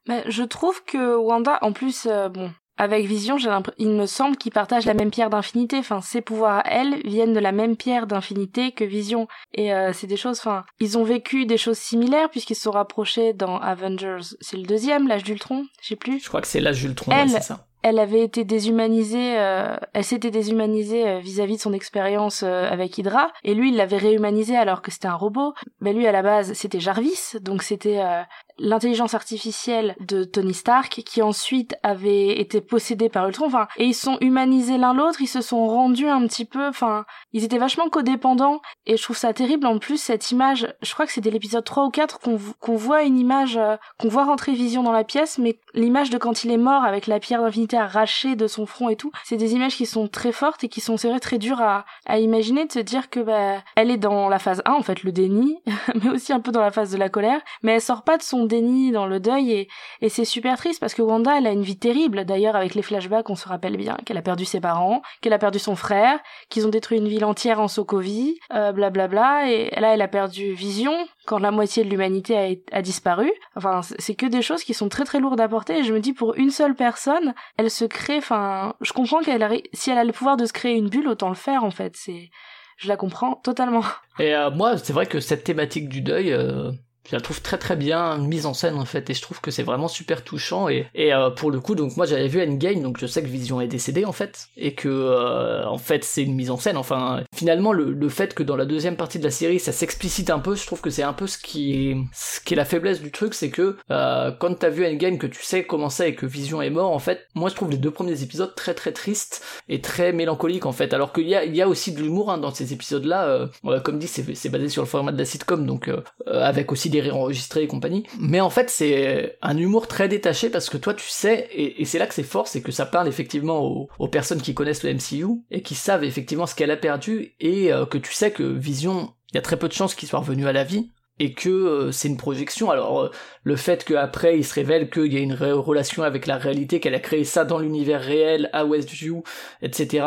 Mais je trouve que Wanda, en plus, bon, avec Vision, il me semble qu'ils partagent la même pierre d'infinité. Enfin, ses pouvoirs à elle viennent de la même pierre d'infinité que Vision. Et euh, c'est des choses, enfin, ils ont vécu des choses similaires puisqu'ils se sont rapprochés dans Avengers. C'est le deuxième, l'âge d'Ultron, je sais plus. Je crois que c'est l'âge d'Ultron, ouais, Elle- ça. Elle avait été déshumanisée, euh, elle s'était déshumanisée euh, vis-à-vis de son expérience euh, avec Hydra, et lui il l'avait réhumanisée alors que c'était un robot. Mais lui à la base c'était Jarvis, donc c'était euh, l'intelligence artificielle de Tony Stark qui ensuite avait été possédée par Ultron. Enfin, et ils sont humanisés l'un l'autre, ils se sont rendus un petit peu, enfin, ils étaient vachement codépendants. Et je trouve ça terrible en plus cette image. Je crois que c'est dès l'épisode 3 ou 4 qu'on qu'on voit une image, euh, qu'on voit rentrer Vision dans la pièce, mais l'image de quand il est mort avec la pierre d'infinité arrachée de son front et tout, c'est des images qui sont très fortes et qui sont c'est vrai très dures à, à imaginer de se dire que bah elle est dans la phase 1 en fait le déni, mais aussi un peu dans la phase de la colère, mais elle sort pas de son déni dans le deuil et, et c'est super triste parce que Wanda, elle a une vie terrible. D'ailleurs, avec les flashbacks, on se rappelle bien qu'elle a perdu ses parents, qu'elle a perdu son frère, qu'ils ont détruit une ville entière en Sokovie, euh, blablabla. et là, elle a perdu Vision quand la moitié de l'humanité a, a, disparu. Enfin, c'est que des choses qui sont très très lourdes à porter. Et je me dis, pour une seule personne, elle se crée. Enfin, je comprends qu'elle, si elle a le pouvoir de se créer une bulle, autant le faire en fait. C'est je la comprends totalement. Et euh, moi, c'est vrai que cette thématique du deuil, euh, je la trouve très très bien mise en scène en fait et je trouve que c'est vraiment super touchant et, et euh, pour le coup donc moi j'avais vu Endgame donc je sais que Vision est décédé en fait et que euh, en fait c'est une mise en scène enfin finalement le, le, fait que dans la deuxième partie de la série ça s'explicite un peu je trouve que c'est un peu ce qui est ce qui est la faiblesse du truc c'est que euh, quand t'as vu Endgame que tu sais comment c'est et que Vision est mort en fait moi je trouve les deux premiers épisodes très très tristes et très mélancoliques en fait. Alors qu'il y a, il y a aussi de l'humour hein, dans ces épisodes là comme dit c'est basé sur le format de la sitcom donc avec aussi des enregistré et compagnie. Mais en fait, c'est un humour très détaché parce que toi, tu sais, et, c'est là que c'est fort, c'est que ça parle effectivement aux, personnes qui connaissent le MCU et qui savent effectivement ce qu'elle a perdu et euh, que tu sais que Vision, il y a très peu de chances qu'il soit revenu à la vie et que euh, c'est une projection. Alors euh, le fait qu'après il se révèle qu'il y a une relation avec la réalité, qu'elle a créé ça dans l'univers réel à Westview, etc.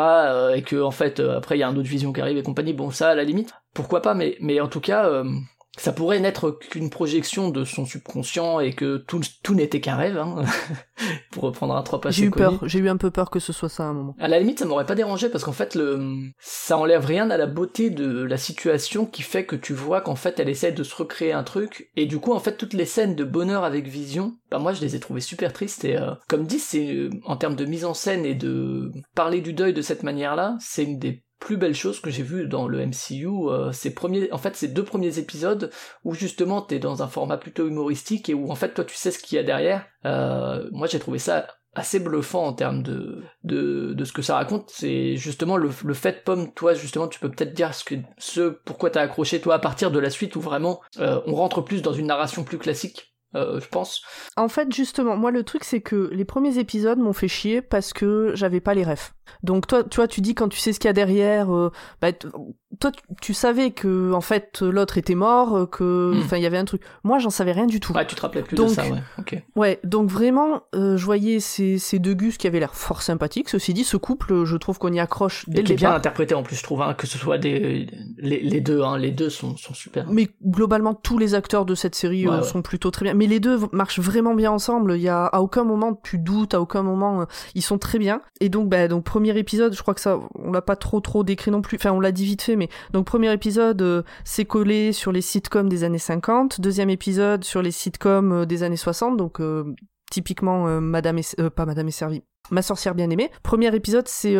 et que en fait après il y a un autre vision qui arrive et compagnie. Bon ça à la limite, pourquoi pas. Mais en tout cas ça pourrait n'être qu'une projection de son subconscient et que tout, tout n'était qu'un rêve, hein, pour reprendre un trop assez J'ai eu peur, j'ai eu un peu peur que ce soit ça à un moment. À la limite, ça m'aurait pas dérangé parce qu'en fait, le, ça enlève rien à la beauté de la situation qui fait que tu vois qu'en fait, elle essaie de se recréer un truc. Et du coup, en fait, toutes les scènes de bonheur avec Vision, bah moi, je les ai trouvées super tristes et euh, comme dit, c'est euh, en termes de mise en scène et de parler du deuil de cette manière-là, c'est une des plus belle chose que j'ai vu dans le MCU, euh, ces premiers, en fait, ces deux premiers épisodes où justement t'es dans un format plutôt humoristique et où en fait toi tu sais ce qu'il y a derrière. Euh, moi j'ai trouvé ça assez bluffant en termes de, de, de ce que ça raconte. C'est justement le, le fait, Pomme, toi justement tu peux peut-être dire ce pourquoi t'as accroché toi à partir de la suite où vraiment euh, on rentre plus dans une narration plus classique. Je pense. En fait, justement, moi le truc c'est que les premiers épisodes m'ont fait chier parce que j'avais pas les refs. Donc toi, tu vois, tu dis quand tu sais ce qu'il y a derrière, euh, bah, toi, tu savais que en fait l'autre était mort, euh, que, hmm. enfin, il y avait un truc. Moi, j'en savais rien du tout. Ouais, tu te rappelais plus de ça, ouais. Ouais, donc vraiment, euh, je voyais ces, ces deux gus qui avaient l'air fort sympathiques. Ceci dit, ce couple, je trouve qu'on y accroche dès Et qui est bien interprété en plus, je trouve, hein, que ce soit des les, les deux, hein, les deux sont, sont super. Mais globalement, tous les acteurs de cette série sont plutôt très bien. Mais les deux marchent vraiment bien ensemble. Il y a à aucun moment tu doutes, à aucun moment ils sont très bien. Et donc, bah, donc premier épisode, je crois que ça, on l'a pas trop trop décrit non plus. Enfin, on l'a dit vite fait, mais donc premier épisode, euh, c'est collé sur les sitcoms des années 50. Deuxième épisode sur les sitcoms euh, des années 60. Donc euh, typiquement Madame et, pas Madame est servie. Ma sorcière bien aimée. Premier épisode, c'est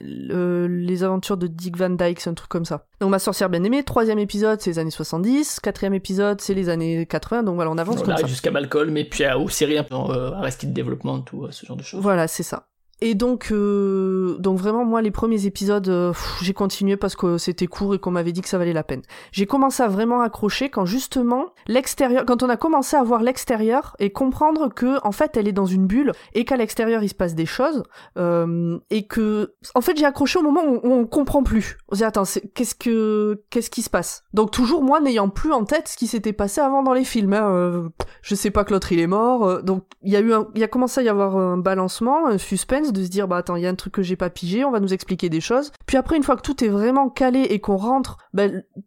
les aventures de Dick Van Dyke, c'est un truc comme ça. Donc Ma sorcière bien aimée. Troisième épisode, c'est les années 70. Quatrième épisode, c'est les années 80. Donc voilà, on avance on comme arrive jusqu'à Malcolm et puis à, aux séries un peu Arrested Development, tout ce genre de choses. Voilà, c'est ça. Et donc, euh, donc vraiment, moi, les premiers épisodes, euh, j'ai continué parce que c'était court et qu'on m'avait dit que ça valait la peine. J'ai commencé à vraiment accrocher quand justement l'extérieur, quand on a commencé à voir l'extérieur et comprendre que en fait, elle est dans une bulle et qu'à l'extérieur il se passe des choses euh, et que, en fait, j'ai accroché au moment où, on comprend plus. On se dit attends, qu'est-ce que, qu'est-ce qui se passe? Donc toujours moi n'ayant plus en tête ce qui s'était passé avant dans les films. Hein, euh, je sais pas que l'autre il est mort. Euh, donc il y a eu, il y a commencé à y avoir un balancement, un suspense de se dire bah attends il y a un truc que j'ai pas pigé on va nous expliquer des choses. Puis après une fois que tout est vraiment calé et qu'on rentre bah,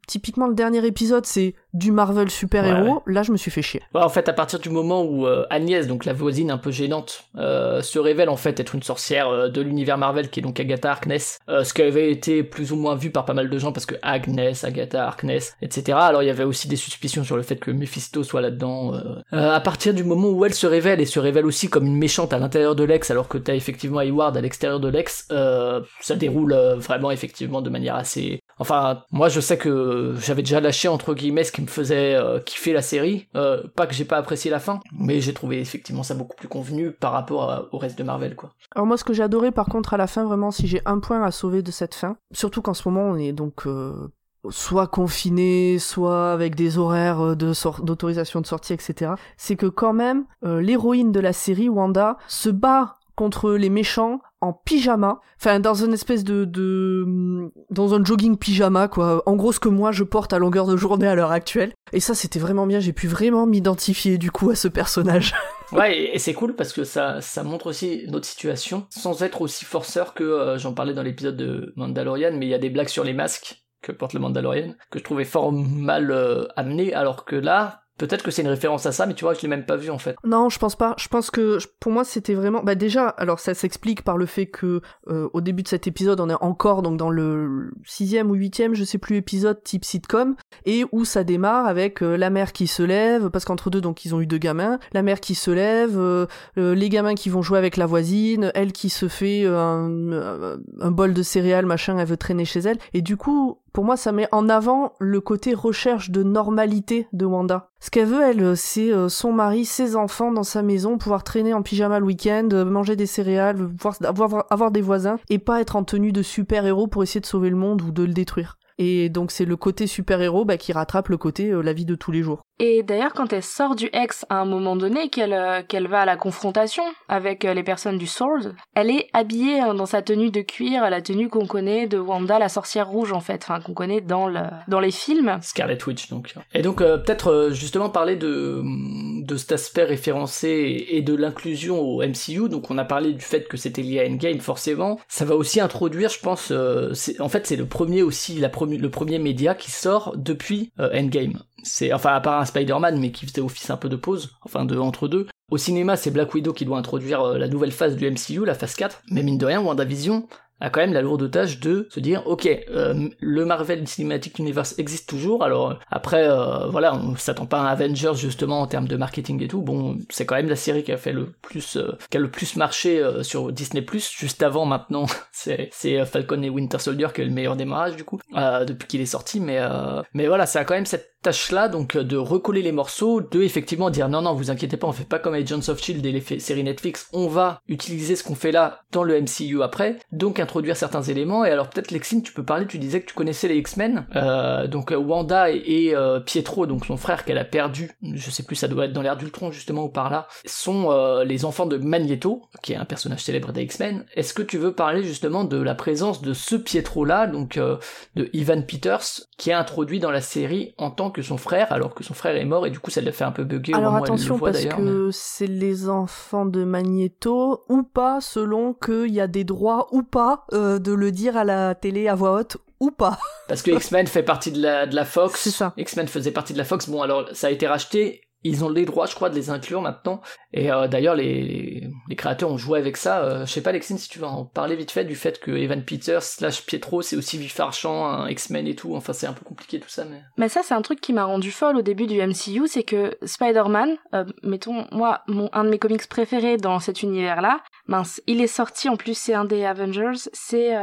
typiquement le dernier épisode c'est du Marvel super-héros, là je me suis fait chier. Ouais, en fait, à partir du moment où euh, Agnès, donc la voisine un peu gênante, euh, se révèle en fait être une sorcière euh, de l'univers Marvel qui est donc Agatha Harkness, ce qui avait été plus ou moins vu par pas mal de gens parce que Agnès, Agatha Harkness, etc. Alors il y avait aussi des suspicions sur le fait que Mephisto soit là-dedans. à partir du moment où elle se révèle et se révèle aussi comme une méchante à l'intérieur de l'ex, alors que t'as effectivement Hayward à l'extérieur de l'ex, ça déroule vraiment effectivement de manière assez. Enfin, moi je sais que j'avais déjà lâché entre guillemets ce qui me faisait euh, kiffer la série. Euh, pas que j'ai pas apprécié la fin, mais j'ai trouvé effectivement ça beaucoup plus convenu par rapport au reste de Marvel, quoi. Alors moi, ce que j'ai adoré par contre à la fin, vraiment, si j'ai un point à sauver de cette fin, surtout qu'en ce moment on est donc euh, soit confiné, soit avec des horaires de d'autorisation de sortie, etc. C'est que quand même, l'héroïne de la série, Wanda, se bat contre les méchants en pyjama, enfin dans une espèce de, de dans un jogging pyjama quoi. En gros ce que moi je porte à longueur de journée à l'heure actuelle. Et ça c'était vraiment bien, j'ai pu vraiment m'identifier du coup à ce personnage. ouais, et, c'est cool parce que ça ça montre aussi notre situation sans être aussi forceur que euh, j'en parlais dans l'épisode de Mandalorian, mais il y a des blagues sur les masques que porte le Mandalorian que je trouvais fort mal euh, amené alors que là Peut-être que c'est une référence à ça, mais tu vois, je l'ai même pas vu en fait. Non, je pense pas. Je pense que pour moi, c'était vraiment. Bah déjà, alors ça s'explique par le fait que euh, au début de cet épisode, on est encore donc dans le sixième ou huitième, je sais plus épisode type sitcom, et où ça démarre avec euh, la mère qui se lève, parce qu'entre deux, donc ils ont eu deux gamins, la mère qui se lève, euh, les gamins qui vont jouer avec la voisine, elle qui se fait un, un bol de céréales, machin, elle veut traîner chez elle, et du coup, pour moi, ça met en avant le côté recherche de normalité de Wanda. Ce qu'elle veut, elle, c'est euh, son mari, ses enfants dans sa maison, pouvoir traîner en pyjama le week-end, euh, manger des céréales, avoir des voisins, et pas être en tenue de super-héros pour essayer de sauver le monde ou de le détruire. Et donc c'est le côté super-héros bah, qui rattrape le côté euh, la vie de tous les jours. Et d'ailleurs, quand elle sort du ex à un moment donné, qu'elle euh, qu'elle va à la confrontation avec euh, les personnes du Sword, elle est habillée hein, dans sa tenue de cuir, la tenue qu'on connaît de Wanda, la sorcière rouge en fait, enfin qu'on connaît dans le dans les films. Scarlet Witch donc. Et donc euh, peut-être justement parler de de cet aspect référencé et de l'inclusion au MCU. Donc on a parlé du fait que c'était lié à Endgame forcément. Ça va aussi introduire, je pense, en fait c'est le premier aussi la le premier média qui sort depuis Endgame c'est enfin à part un Spider-Man mais qui faisait office un peu de pause, enfin de entre deux. Au cinéma, c'est Black Widow qui doit introduire euh, la nouvelle phase du MCU, la phase 4, mais mine de rien, WandaVision, a quand même la lourde tâche de se dire ok euh, le Marvel Cinematic Universe existe toujours alors euh, après euh, voilà on s'attend pas à un Avengers justement en termes de marketing et tout. Bon c'est quand même la série qui a fait le plus qui a le plus marché sur Disney Plus juste avant maintenant. C'est Falcon et Winter Soldier qui est le meilleur démarrage du coup depuis qu'il est sorti. Mais mais voilà ça a quand même cette tâche là donc de recoller les morceaux de effectivement dire non non vous inquiétez pas on fait pas comme Agents of Shield et les séries Netflix on va utiliser ce qu'on fait là dans le MCU après. Donc introduire certains éléments. Et alors peut-être Lexine, tu peux parler, tu disais que tu connaissais les X-Men. Euh, donc euh, Wanda et, euh, Pietro, donc son frère qu'elle a perdu, je sais plus, ça doit être dans l'ère d'Ultron justement ou par là, sont les enfants de Magneto, qui est un personnage célèbre des X-Men. Est-ce que tu veux parler justement de la présence de ce Pietro-là, donc de Ivan Peters, qui est introduit dans la série en tant que son frère, alors que son frère est mort et du coup ça l'a fait un peu bugger alors, au attention, le voit parce que c'est les enfants de Magneto ou pas selon qu'il y a des droits ou pas euh, de le dire à la télé à voix haute ou pas. Parce que X-Men fait partie de la, de la Fox. C'est ça. X-Men faisait partie de la Fox. Bon, alors ça a été racheté ils ont les droits, je crois, de les inclure maintenant. Et euh, d'ailleurs, les, créateurs ont joué avec ça. Euh, je sais pas, Lexine, si tu veux en parler vite fait du fait que Evan Peters slash Pietro, c'est aussi Vif un X-Men et tout. Enfin, c'est un peu compliqué tout ça, mais. Mais ça, c'est un truc qui m'a rendu folle au début du MCU, c'est que Spider-Man, euh, mettons, moi, un de mes comics préférés dans cet univers-là, mince, il est sorti en plus, c'est un des Avengers, c'est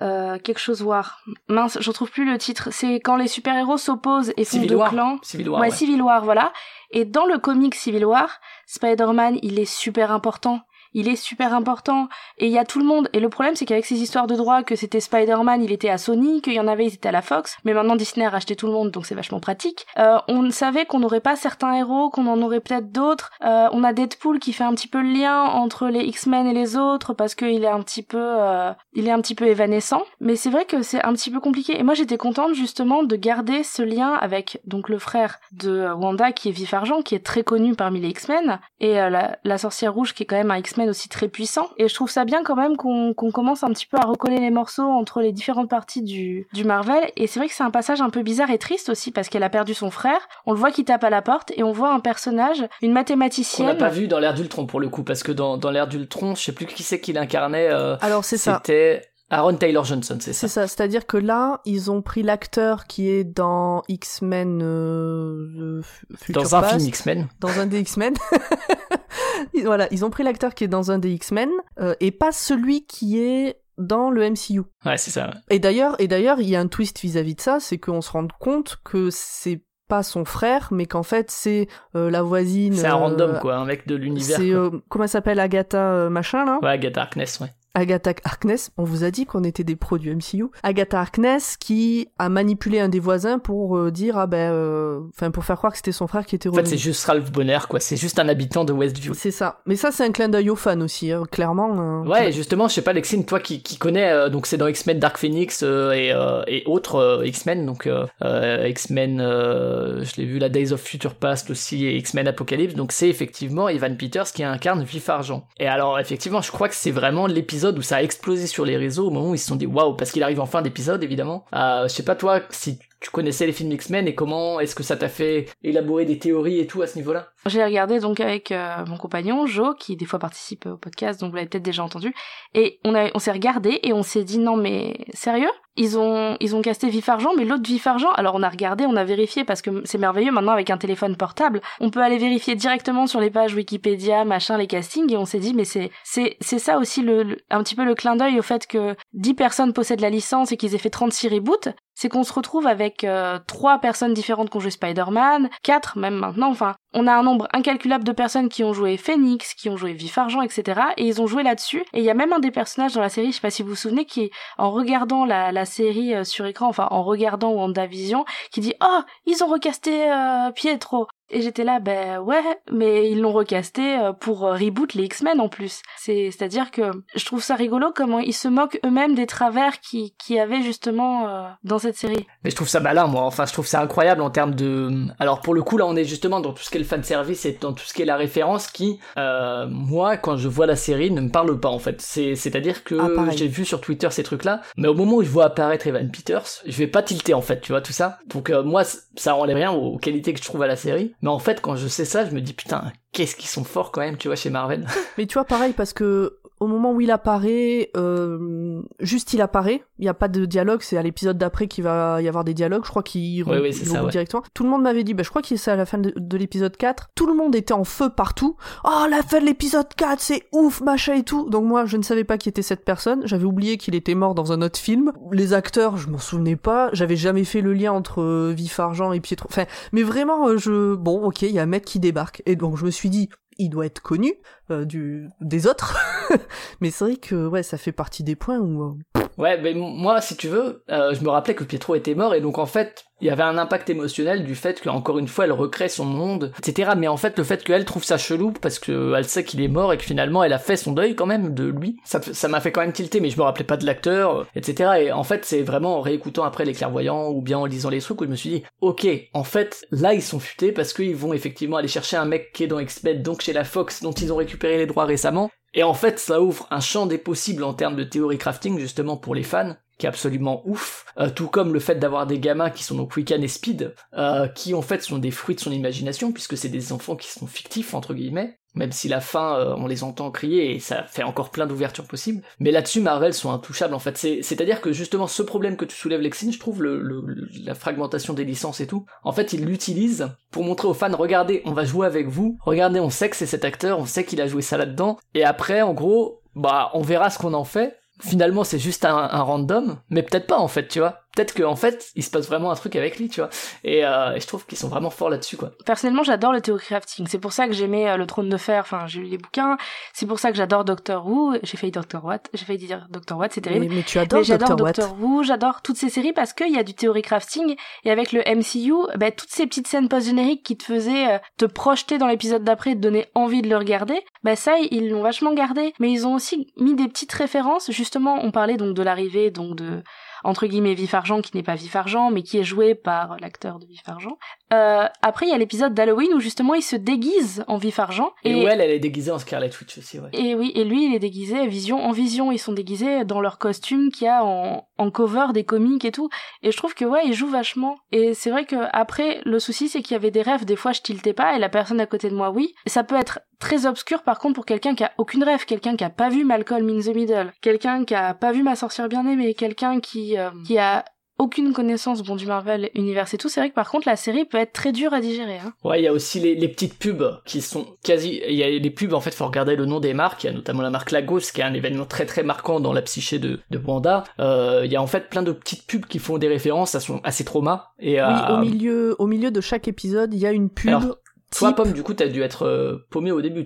quelque chose War. Mince, je trouve plus le titre. C'est quand les super-héros s'opposent et font deux clans. Civil War. Ouais, ouais, Civil War, voilà. Et dans le comic Civil War, Spider-Man, il est super important il est super important et il y a tout le monde. Et le problème c'est qu'avec ces histoires de droit que c'était Spider-Man il était à Sony qu'il y en avait ils étaient à la Fox mais maintenant Disney a racheté tout le monde donc c'est vachement pratique. Euh, on savait qu'on n'aurait pas certains héros qu'on en aurait peut-être d'autres. Euh, on a Deadpool qui fait un petit peu le lien entre les X-Men et les autres parce qu'il est un petit peu euh, il est un petit peu évanescent. Mais c'est vrai que c'est un petit peu compliqué. Et moi j'étais contente justement de garder ce lien avec donc le frère de Wanda qui est Vif Argent qui est très connu parmi les X-Men. Et euh, la, la sorcière rouge qui est quand même un X-Men aussi très puissant. Et je trouve ça bien quand même qu'on commence un petit peu à recoller les morceaux entre les différentes parties du, du Marvel. Et c'est vrai que c'est un passage un peu bizarre et triste aussi parce qu'elle a perdu son frère. On le voit qui tape à la porte et on voit un personnage, une mathématicienne. On n'a pas vu dans l'ère d'Ultron pour le coup parce que dans, dans l'ère d'Ultron, je sais plus qui c'est qui l'incarnait. Euh, Alors c'est ça. C'était Aaron Taylor Johnson, c'est ça. C'est ça, c'est-à-dire que là, ils ont pris l'acteur qui est dans X-Men euh, Dans un film X-Men. Dans un des X-Men. voilà, ils ont pris l'acteur qui est dans un des X-Men euh, et pas celui qui est dans le MCU. Ouais, c'est ça. Et d'ailleurs, et d'ailleurs, il y a un twist vis-à-vis de ça, c'est qu'on se rend compte que c'est pas son frère, mais qu'en fait c'est euh, la voisine. C'est un random quoi, un mec de l'univers. C'est comment elle s'appelle Agatha machin là? Ouais, Agatha Harkness, ouais Agatha Harkness, on vous a dit qu'on était des pros du MCU. Agatha Harkness qui a manipulé un des voisins pour euh, dire ah ben, euh, enfin pour faire croire que c'était son frère qui était revenu. En fait, c'est juste Ralph Bonner, quoi. C'est juste un habitant de Westview. C'est ça. Mais ça, c'est un clin d'œil aux fans aussi, hein, clairement. ouais, justement, je sais pas, Lexine, toi qui, qui connais, donc c'est dans X-Men Dark Phoenix et, et autres X-Men, donc X-Men, je l'ai vu, la Days of Future Past aussi et X-Men Apocalypse. Donc c'est effectivement Evan Peters qui incarne Vif Argent. Et alors effectivement, je crois que c'est vraiment l'épisode où ça a explosé sur les réseaux au moment où ils se sont dit waouh parce qu'il arrive en fin d'épisode évidemment. Euh, je sais pas toi si tu connaissais les films X-Men et comment est-ce que ça t'a fait élaborer des théories et tout à ce niveau-là J'ai regardé donc avec euh, mon compagnon Joe qui des fois participe au podcast donc vous l'avez peut-être déjà entendu. Et on s'est regardé et on s'est dit non mais sérieux? Ils ont ils ont casté Vif Argent mais l'autre Vif Argent alors on a regardé on a vérifié parce que c'est merveilleux maintenant avec un téléphone portable on peut aller vérifier directement sur les pages Wikipédia machin les castings et on s'est dit mais c'est c'est c'est ça aussi le, un petit peu le clin d'œil au fait que 10 personnes possèdent la licence et qu'ils aient fait 36 reboots c'est qu'on se retrouve avec euh, trois personnes différentes qui ont joué Spider-Man, quatre même maintenant, enfin, on a un nombre incalculable de personnes qui ont joué Phoenix, qui ont joué Vif Argent, etc. Et ils ont joué là-dessus. Et il y a même un des personnages dans la série, je sais pas si vous vous souvenez, qui, en regardant la, série euh, sur écran, enfin en regardant WandaVision, qui dit « Oh, ils ont recasté euh, Pietro !» Et j'étais là, ben ouais, mais ils l'ont recasté euh, pour euh, reboot les X-Men en plus. C'est, c'est-à-dire que je trouve ça rigolo comment ils se moquent eux-mêmes des travers qui, qui avaient justement euh, dans cette série. Mais je trouve ça malin, moi. Enfin, je trouve ça incroyable en termes de. Alors pour le coup, là, on est justement dans tout ce qui est le fan service et dans tout ce qui est la référence qui, euh, moi, quand je vois la série, ne me parle pas en fait. C'est, c'est-à-dire que ah, j'ai vu sur Twitter ces trucs-là, mais au moment où je vois apparaître Evan Peters, je vais pas tilter en fait, tu vois tout ça. Donc moi, ça enlève rien aux qualités que je trouve à la série. Mais en fait, quand je sais ça, je me dis putain, qu'est-ce qu'ils sont forts quand même, tu vois, chez Marvel. Mais tu vois, pareil, parce que au moment où il apparaît, euh, juste il apparaît, il n'y a pas de dialogue, c'est à l'épisode d'après qu'il va y avoir des dialogues, je crois qu'il oui, directement. Tout le monde m'avait dit, bah, je crois qu'il c'est à la fin de, l'épisode 4, tout le monde était en feu partout. Oh, la fin de l'épisode 4, c'est ouf, machin et tout. Donc moi, je ne savais pas qui était cette personne, j'avais oublié qu'il était mort dans un autre film. Les acteurs, je m'en souvenais pas, j'avais jamais fait le lien entre euh, Vif Argent et Pietro. Enfin, mais vraiment, euh, je... Bon, ok, il y a un mec qui débarque. Et donc je me suis dit, il doit être connu euh, du des autres. Mais c'est vrai que ouais ça fait partie des points où euh, ouais mais moi si tu veux euh, je me rappelais que Pietro était mort et donc en fait il y avait un impact émotionnel du fait qu'encore une fois elle recrée son monde etc mais en fait le fait qu'elle trouve ça chelou parce que elle sait qu'il est mort et que finalement elle a fait son deuil quand même de lui ça m'a fait quand même tilter mais je me rappelais pas de l'acteur etc et en fait c'est vraiment en réécoutant après les clairvoyants ou bien en lisant les trucs où je me suis dit ok en fait là ils sont futés parce qu'ils vont effectivement aller chercher un mec qui est dans X-Men donc chez la Fox dont ils ont récupéré les droits récemment. Et en fait, ça ouvre un champ des possibles en termes de théorie crafting, justement pour les fans, qui est absolument ouf. Euh, tout comme le fait d'avoir des gamins qui sont donc Wiccan et Speed, euh, qui en fait sont des fruits de son imagination, puisque c'est des enfants qui sont fictifs, entre guillemets, même si la fin, euh, on les entend crier et ça fait encore plein d'ouvertures possibles. Mais là-dessus, Marvel sont intouchables en fait. C'est-à-dire que justement, ce problème que tu soulèves, Lexine, je trouve, le, la fragmentation des licences et tout, en fait, ils l'utilisent pour montrer aux fans, regardez, on va jouer avec vous, regardez, on sait que c'est cet acteur, on sait qu'il a joué ça là-dedans, et après, en gros, bah, on verra ce qu'on en fait. Finalement, c'est juste un, random, mais peut-être pas en fait, tu vois peut-être qu'en fait, il se passe vraiment un truc avec lui, tu vois. Et, euh, et je trouve qu'ils sont vraiment forts là-dessus, quoi. Personnellement, j'adore le théorie crafting. C'est pour ça que j'aimais euh, le Trône de Fer. Enfin, j'ai lu les bouquins. C'est pour ça que j'adore Doctor Who. J'ai failli Doctor Watt. J'ai failli dire Doctor Watt, c'est terrible. Mais, tu adores mais j'adore Doctor, Who. J'adore toutes ces séries parce qu'il y a du théorie crafting. Et avec le MCU, ben, toutes ces petites scènes post-génériques qui te faisaient euh, te projeter dans l'épisode d'après et te donner envie de le regarder, ben ça, ils l'ont vachement gardé. Mais ils ont aussi mis des petites références. Justement, on parlait donc de l'arrivée, donc de entre guillemets Vif Argent qui n'est pas Vif Argent mais qui est joué par l'acteur de Vif Argent. Euh, après il y a l'épisode d'Halloween où justement il se déguise en Vif Argent. Et, et elle, elle est déguisée en Scarlet Witch aussi, ouais. Et oui, et lui il est déguisé Vision en Vision. Ils sont déguisés dans leur costume qu'il y a en, en cover des comics et tout. Et je trouve que ouais, il joue vachement. Et c'est vrai que après le souci c'est qu'il y avait des rêves. Des fois je tiltais pas et la personne à côté de moi oui. Ça peut être très obscur par contre pour quelqu'un qui a aucune rêve, quelqu'un qui a pas vu Malcolm in the Middle, quelqu'un qui a pas vu Ma sorcière bien aimée, quelqu'un qui euh, qui a aucune connaissance bon du Marvel univers et tout, c'est vrai que par contre la série peut être très dure à digérer. Hein. Ouais, il y a aussi les, les, petites pubs qui sont quasi. Il y a les pubs en fait, faut regarder le nom des marques. Il y a notamment la marque Lagos qui est un événement très très marquant dans la psyché de, de Wanda. Euh, il y a en fait plein de petites pubs qui font des références à son à ses traumas. Et oui, au milieu au milieu de chaque épisode, il y a une pub Toi. Pomme, du coup, t'as dû être euh, paumé au début.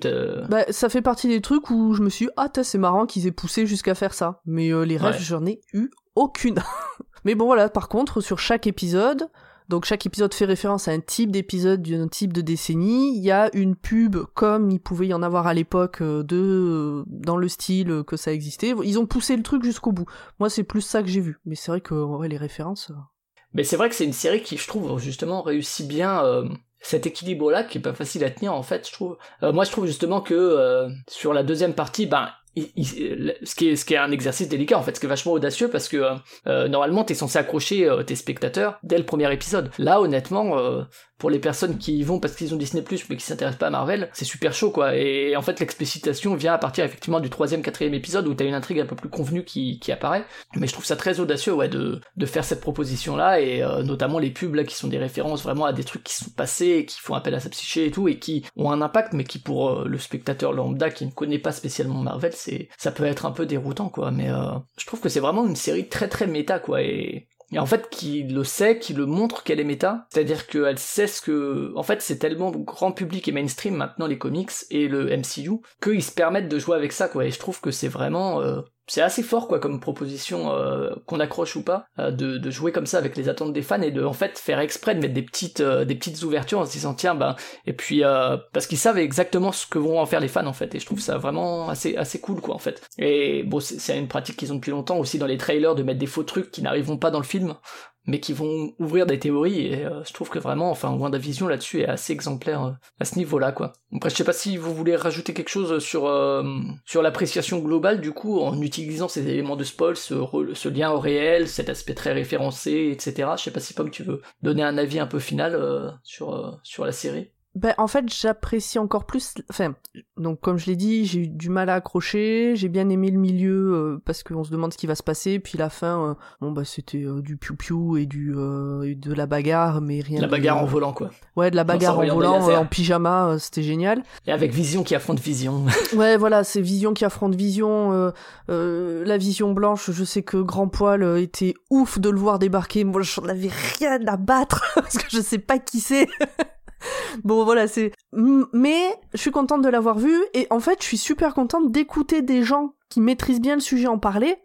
Bah, ça fait partie des trucs où je me suis dit, ah, c'est marrant qu'ils aient poussé jusqu'à faire ça. Mais euh, les rêves, Ouais. j'en ai eu aucune. Mais bon, voilà, par contre, sur chaque épisode, donc chaque épisode fait référence à un type d'épisode d'un type de décennie. Il y a une pub comme il pouvait y en avoir à l'époque euh, de euh, dans le style que ça existait. Ils ont poussé le truc jusqu'au bout. Moi, c'est plus ça que j'ai vu. Mais c'est vrai que en vrai, les références. Mais c'est vrai que c'est une série qui, je trouve, justement, réussit bien euh, cet équilibre-là, qui est pas facile à tenir, en fait, je trouve. Euh, moi, je trouve justement que euh, sur la deuxième partie, ben, ce, qui est, ce qui est un exercice délicat, en fait, ce qui est vachement audacieux, parce que euh, euh, normalement, t'es censé accrocher tes spectateurs dès le premier épisode. Là, honnêtement, pour les personnes qui y vont parce qu'ils ont Disney+, mais qui s'intéressent pas à Marvel, c'est super chaud, quoi. Et en fait, l'explicitation vient à partir, effectivement, du troisième, quatrième épisode, où t'as une intrigue un peu plus convenue qui, qui apparaît. Mais je trouve ça très audacieux, ouais, de, de faire cette proposition-là, et euh, notamment les pubs, là, qui sont des références vraiment à des trucs qui sont passés, qui font appel à sa psyché et tout, et qui ont un impact, mais qui, pour euh, le spectateur lambda qui ne connaît pas spécialement Marvel, c'est, ça peut être un peu déroutant, quoi. Mais euh, je trouve que c'est vraiment une série très très méta, quoi, et... Et en fait, qui le sait, qui le montre qu'elle est méta, c'est-à-dire qu'elle sait ce que... En fait, c'est tellement grand public et mainstream maintenant, les comics et le MCU, qu'ils se permettent de jouer avec ça, quoi. Et je trouve que c'est vraiment... euh, c'est assez fort quoi comme proposition euh, qu'on accroche ou pas euh, de, de jouer comme ça avec les attentes des fans et de en fait faire exprès de mettre des petites euh, des petites ouvertures en se disant tiens ben et puis parce qu'ils savent exactement ce que vont en faire les fans en fait et je trouve ça vraiment assez assez cool quoi en fait. Et bon c'est c'est une pratique qu'ils ont depuis longtemps aussi dans les trailers de mettre des faux trucs qui n'arriveront pas dans le film mais qui vont ouvrir des théories et euh, je trouve que vraiment enfin WandaVision là-dessus est assez exemplaire euh, à ce niveau-là quoi. Après je sais pas si vous voulez rajouter quelque chose sur euh, sur l'appréciation globale du coup en utilisant ces éléments de spoil, ce, lien au réel, cet aspect très référencé, etc. Je sais pas si Pomme tu veux donner un avis un peu final euh, sur euh, sur la série. Ben, en fait, j'apprécie encore plus. Enfin, donc comme je l'ai dit, j'ai eu du mal à accrocher. J'ai bien aimé le milieu euh, parce qu'on se demande ce qui va se passer. Puis la fin, euh, bon bah c'était euh, du piou piou et du euh, et de la bagarre, mais rien. La de- bagarre en volant quoi. Ouais, de la bagarre en des volant, en pyjama, c'était génial. Et avec Vision qui affronte Vision. Ouais, voilà, c'est Vision qui affronte Vision. euh, euh, la Vision blanche, je sais que Grand Poil était ouf de le voir débarquer. Moi, j'en avais rien à battre parce que je sais pas qui c'est. bon, voilà, c'est. Mais je suis contente de l'avoir vu et en fait, je suis super contente d'écouter des gens qui maîtrisent bien le sujet en parler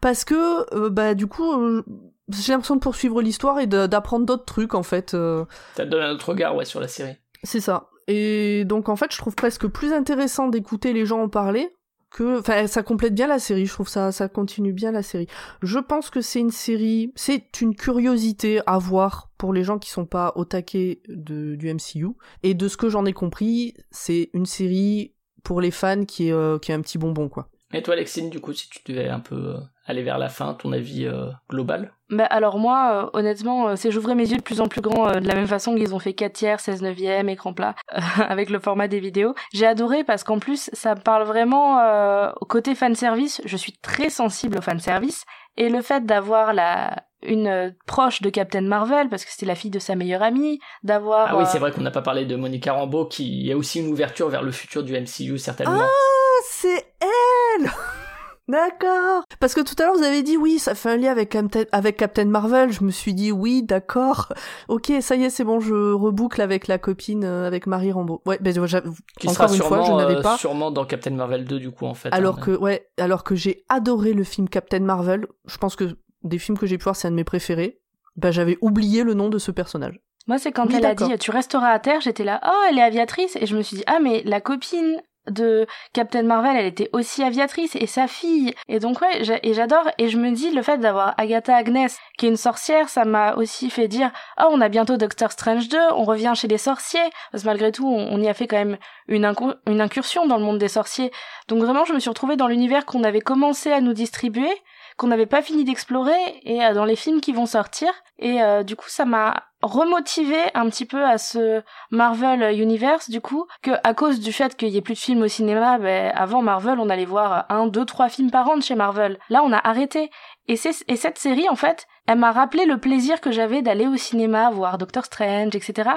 parce que, euh, bah, du coup. euh, j'ai l'impression de poursuivre l'histoire et d'apprendre d'autres trucs en fait. euh, Ça te donne un autre regard ouais sur la série. c'est ça. Et donc en fait, je trouve presque plus intéressant d'écouter les gens en parler que, enfin, ça complète bien la série. Je trouve ça, ça continue bien la série. Je pense que c'est une série, c'est une curiosité à voir pour les gens qui sont pas au taquet de, du MCU. Et de ce que j'en ai compris, c'est une série pour les fans qui est, euh, qui est un petit bonbon quoi. Et toi Alexine du coup si tu devais un peu euh, aller vers la fin, ton avis euh, global? Bah alors moi, euh, honnêtement, euh, c'est j'ouvrais mes yeux de plus en plus grands euh, de la même façon qu'ils ont fait 4 tiers, 16 neuvième, écran plat, euh, avec le format des vidéos. J'ai adoré parce qu'en plus, ça parle vraiment euh, au côté fanservice. Je suis très sensible au fanservice. Et le fait d'avoir la une euh, proche de Captain Marvel, parce que c'était la fille de sa meilleure amie, d'avoir... Ah oui, euh, c'est vrai qu'on n'a pas parlé de Monica Rambeau, qui est aussi une ouverture vers le futur du MCU, certainement. Ah, c'est elle D'accord. Parce que tout à l'heure vous avez dit oui, ça fait un lien avec Captain, avec Captain Marvel. Je me suis dit oui, d'accord. Ok, ça y est, c'est bon, je reboucle avec la copine, euh, avec Marie Rambeau. Ouais, ben qui encore sera une fois, sûrement, je n'avais euh, pas. sûrement dans Captain Marvel 2, du coup, en fait. Alors hein. que ouais, alors que j'ai adoré le film Captain Marvel. Je pense que des films que j'ai pu voir, c'est un de mes préférés. Bah j'avais oublié le nom de ce personnage. Moi, c'est quand Oui, elle a dit tu resteras à terre, j'étais là, oh, elle est aviatrice. Et je me suis dit, ah, mais la copine de Captain Marvel, elle était aussi aviatrice et sa fille. Et donc, ouais, et j'adore. Et je me dis, le fait d'avoir Agatha Agnes, qui est une sorcière, ça m'a aussi fait dire, oh, on a bientôt Doctor Strange 2, on revient chez les sorciers. Parce que malgré tout, on, y a fait quand même une incursion dans le monde des sorciers. Donc vraiment, je me suis retrouvée dans l'univers qu'on avait commencé à nous distribuer qu'on n'avait pas fini d'explorer et euh, dans les films qui vont sortir et euh, du coup ça m'a remotivé un petit peu à ce Marvel Universe du coup que à cause du fait qu'il y ait plus de films au cinéma ben, avant Marvel on allait voir un deux trois films par an de chez Marvel. Là on a arrêté. Et cette série en fait elle m'a rappelé le plaisir que j'avais d'aller au cinéma voir Doctor Strange etc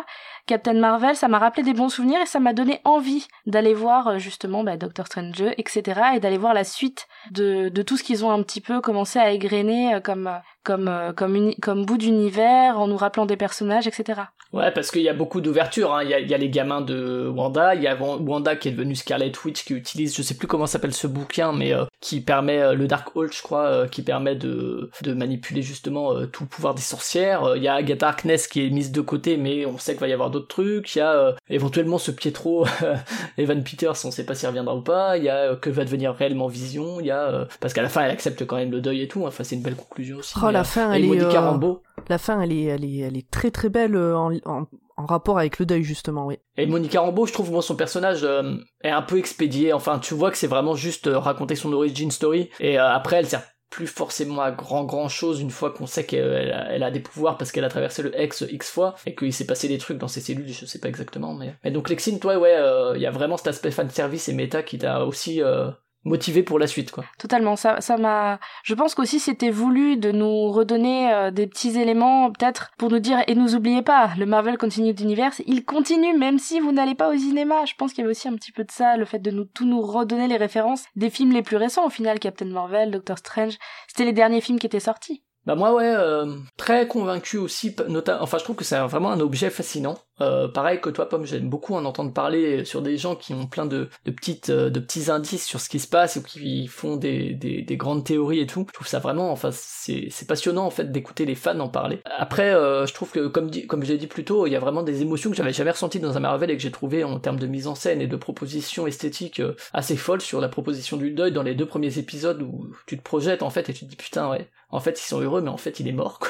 Captain Marvel ça m'a rappelé des bons souvenirs et ça m'a donné envie d'aller voir euh, justement ben, Doctor Strange 2 etc et d'aller voir la suite de, de tout ce qu'ils ont un petit peu commencé à égrener euh, comme, euh, comme euh, comme bout d'univers en nous rappelant des personnages, etc. Ouais, parce qu'il y a beaucoup d'ouvertures. hein. Il, y a, les gamins de Wanda, il y a Wan- Wanda qui est devenue Scarlet Witch, qui utilise, je sais plus comment s'appelle ce bouquin, mais euh, qui permet euh, le Dark Hold, je crois, qui permet de, manipuler justement tout le pouvoir des sorcières. Il y a Agatha Harkness qui est mise de côté, mais on sait qu'il va y avoir d'autres trucs. Il y a éventuellement ce Pietro Evan Peters, on sait pas s'il reviendra ou pas. Il y a que va devenir réellement Vision. Il y a parce qu'à la fin elle accepte quand même le deuil et tout. Enfin, c'est une belle conclusion aussi. Oh, La fin, elle est, euh. La fin, elle est, elle est, elle est très très belle euh, en, en, en rapport avec le deuil justement, oui. Et Monica Rambeau, je trouve moi son personnage euh, est un peu expédié. Enfin, tu vois que c'est vraiment juste euh, raconter son origin story. Et euh, après, elle sert plus forcément à grand grand chose une fois qu'on sait qu'elle a, elle a des pouvoirs parce qu'elle a traversé le X X fois et qu'il s'est passé des trucs dans ses cellules, je sais pas exactement. Mais, mais donc Lexine, toi, ouais, euh, il y a vraiment cet aspect fan service et méta qui t'a aussi euh, motivé pour la suite, quoi. Totalement, ça, ça m'a. Je pense qu'aussi c'était voulu de nous redonner euh, des petits éléments, peut-être pour nous dire et nous oubliez pas, le Marvel Continued Universe, il continue même si vous n'allez pas au cinéma. Je pense qu'il y avait aussi un petit peu de ça, le fait de nous tout nous redonner les références des films les plus récents au final, Captain Marvel, Doctor Strange. C'était les derniers films qui étaient sortis. Bah moi ouais, euh, très convaincu aussi, nota- enfin je trouve que c'est vraiment un objet fascinant. Euh, pareil que toi Pomme, j'aime beaucoup en entendre parler sur des gens qui ont plein de, de petites euh, de petits indices sur ce qui se passe ou qui font des, des, des grandes théories et tout. Je trouve ça vraiment, enfin c'est passionnant en fait d'écouter les fans en parler. Après, euh, je trouve que comme comme je l'ai dit plus tôt, il y a vraiment des émotions que j'avais jamais ressenties dans un Marvel et que j'ai trouvé en termes de mise en scène et de propositions esthétiques euh, assez folles sur la proposition du deuil dans les deux premiers épisodes où tu te projettes en fait et tu te dis putain ouais, en fait ils sont heureux mais en fait il est mort quoi.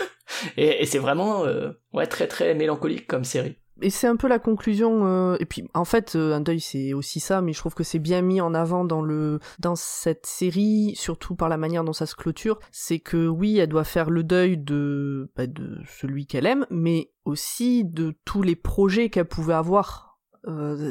Et, c'est vraiment euh, ouais très très mélancolique comme série. Et c'est un peu la conclusion. euh, et puis, en fait, euh, un deuil, c'est aussi ça, mais je trouve que c'est bien mis en avant dans le dans cette série, surtout par la manière dont ça se clôture. C'est que oui, elle doit faire le deuil de bah, de celui qu'elle aime, mais aussi de tous les projets qu'elle pouvait avoir.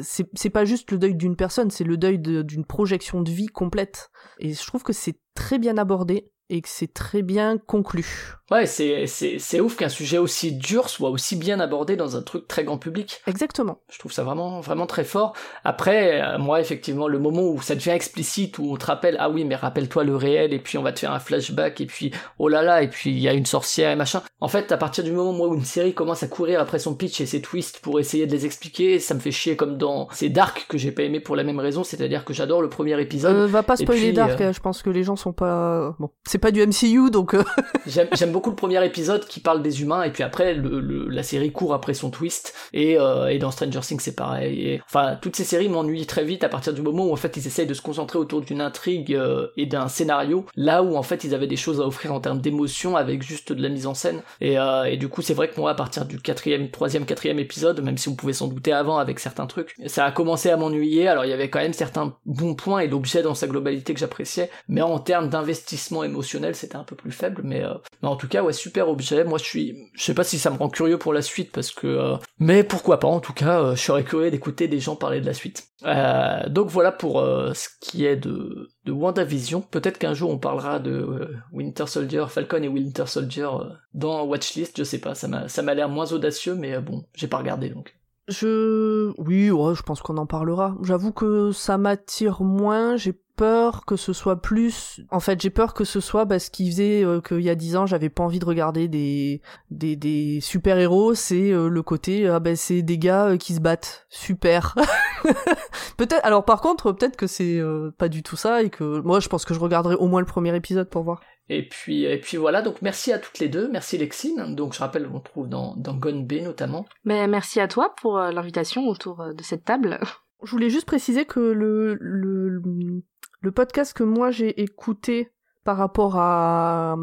C'est pas juste le deuil d'une personne, c'est le deuil de- d'une projection de vie complète. Et je trouve que c'est très bien abordé et que c'est très bien conclu. Ouais, c'est c'est c'est ouf qu'un sujet aussi dur soit aussi bien abordé dans un truc très grand public. Exactement. Je trouve ça vraiment vraiment très fort. Après, euh, moi effectivement, le moment où ça devient explicite, où on te rappelle, ah oui, mais rappelle-toi le réel, et puis on va te faire un flashback, et puis oh là là, et puis il y a une sorcière et machin. En fait, à partir du moment moi, où une série commence à courir après son pitch et ses twists pour essayer de les expliquer, ça me fait chier comme dans c'est Dark que j'ai pas aimé pour la même raison, c'est-à-dire que j'adore le premier épisode. Euh, va pas spoiler puis, Dark, euh, hein, je pense que les gens sont pas... Bon, c'est pas du MCU, donc... euh, J'aime beaucoup le premier épisode qui parle des humains et puis après la série court après son twist et, euh, et dans Stranger Things c'est pareil. Et, enfin toutes ces séries m'ennuient très vite à partir du moment où en fait ils essayent de se concentrer autour d'une intrigue euh, et d'un scénario là où en fait ils avaient des choses à offrir en termes d'émotion avec juste de la mise en scène et, et du coup c'est vrai que moi à partir du quatrième, troisième, quatrième épisode même si on pouvait s'en douter avant avec certains trucs ça a commencé à m'ennuyer alors il y avait quand même certains bons points et l'objet dans sa globalité que j'appréciais mais en termes d'investissement émotionnel c'était un peu plus faible mais, euh, mais en tout cas ouais super objet. Moi je suis je sais pas si ça me rend curieux pour la suite parce que euh, mais pourquoi pas en tout cas euh, je serais curieux d'écouter des gens parler de la suite. Donc voilà pour ce qui est de, de WandaVision. Peut-être qu'un jour on parlera de Winter Soldier Falcon et Winter Soldier dans Watchlist je sais pas ça m'a ça m'a l'air moins audacieux mais bon j'ai pas regardé donc. Je... Oui, ouais, je pense qu'on en parlera. J'avoue que ça m'attire moins, j'ai peur que ce soit plus... En fait, j'ai peur que ce soit parce qu'il faisait euh, qu'il y a dix ans, j'avais pas envie de regarder des, des, des super-héros, c'est euh, le côté, ah ben c'est des gars euh, qui se battent. Super. peut-être... Alors par contre, peut-être que c'est euh, pas du tout ça et que... Moi, je pense que je regarderai au moins le premier épisode pour voir. Et puis, et puis voilà, donc merci à toutes les deux, merci Lexine, donc je rappelle, on trouve dans, dans Gone B notamment. Mais merci à toi pour l'invitation autour de cette table. Je voulais juste préciser que le, le, le podcast que moi j'ai écouté par rapport à...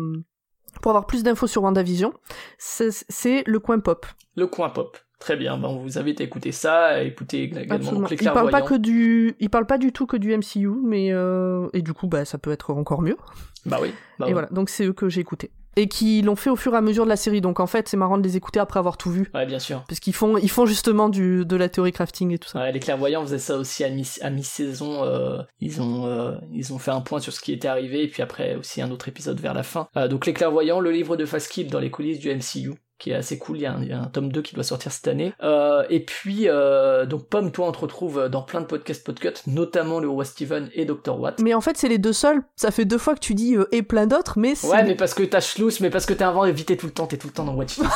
pour avoir plus d'infos sur WandaVision, c'est le coin pop. Le coin pop. Très bien, ben on vous invite à écouter ça, à écouter également donc les Il parle pas que du, il parle pas du tout que du MCU, mais euh... et du coup bah ça peut être encore mieux. Bah oui. Bah et voilà, donc c'est eux que j'ai écouté et qui l'ont fait au fur et à mesure de la série. Donc en fait c'est marrant de les écouter après avoir tout vu, Ouais, bien sûr. parce qu'ils font, ils font justement du de la théorie crafting et tout ça. Ouais, les clairvoyants faisaient ça aussi à mi- à mi-saison. euh, ils ont euh, ils ont fait un point sur ce qui était arrivé et puis après aussi un autre épisode vers la fin. Euh, donc les clairvoyants, le livre de Faskill dans les coulisses du MCU. Qui est assez cool. Il y, a un, il y a un tome 2 qui doit sortir cette année. Euh, et puis, euh, donc, Pomme, toi, on te retrouve dans plein de podcasts podcut, notamment le Roi Steven et Dr. Watt. Mais en fait, c'est les deux seuls. Ça fait deux fois que tu dis euh, et plein d'autres, mais c'est. Ouais, mais parce que t'as Schluss, mais parce que t'es invité tout le temps, t'es tout le temps dans Watchlist.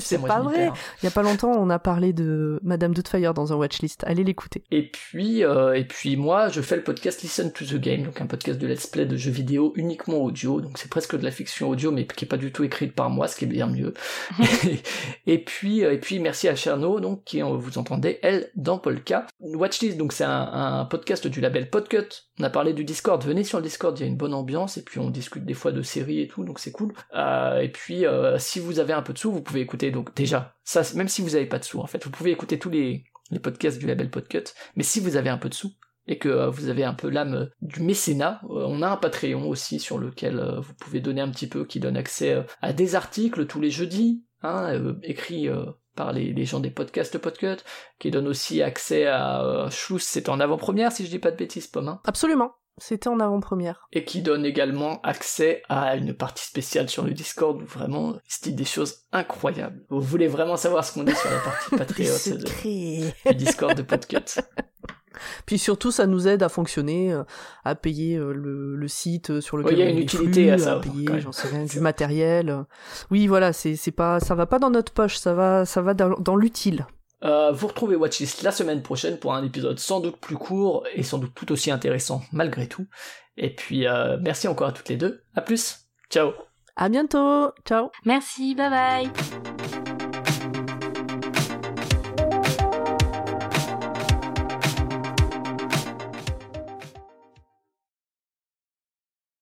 c'est pas vrai. Il y a pas longtemps, on a parlé de Madame Doubtfire dans un watchlist. Allez l'écouter. Et puis, euh, et puis moi, je fais le podcast Listen to the Game, donc un podcast de let's play de jeux vidéo uniquement audio, donc c'est presque de la fiction audio, mais qui est pas du tout écrite par moi, ce qui est bien mieux. et, puis, euh, et puis merci à Cherno, donc qui vous entendez elle dans Polka. Watchlist, donc c'est un, podcast du label Podcut. On a parlé du Discord, venez sur le Discord, il y a une bonne ambiance, et puis on discute des fois de séries et tout, donc c'est cool. Euh, et puis, euh, si vous avez un peu de sous, vous pouvez écouter, donc déjà, ça, même si vous avez pas de sous, en fait, vous pouvez écouter tous les, les podcasts du label Podcut. Mais si vous avez un peu de sous et que euh, vous avez un peu l'âme euh, du mécénat, euh, on a un Patreon aussi sur lequel vous pouvez donner un petit peu, qui donne accès à des articles tous les jeudis, hein, écrits par les, gens des podcasts Podcut, qui donne aussi accès à euh, c'est en avant-première si je dis pas de bêtises, Pomme, hein, Absolument. C'était en avant-première. et qui donne également accès à une partie spéciale sur le Discord où vraiment il dit des choses incroyables. Vous voulez vraiment savoir ce qu'on dit sur la partie patriote de- du Discord de Podcut. Puis surtout, ça nous aide à fonctionner, euh, à payer euh, le, le site euh, sur lequel il y a on une est utilité flux, à ça, payer, j'en sais rien, du matériel. Oui, voilà, c'est c'est pas, ça va pas dans notre poche, ça va, ça va dans, dans l'utile. Euh, vous retrouvez Watchlist la semaine prochaine pour un épisode sans doute plus court et sans doute tout aussi intéressant malgré tout. Et puis euh, merci encore à toutes les deux. À plus. Ciao. À bientôt. Ciao. Merci, bye bye.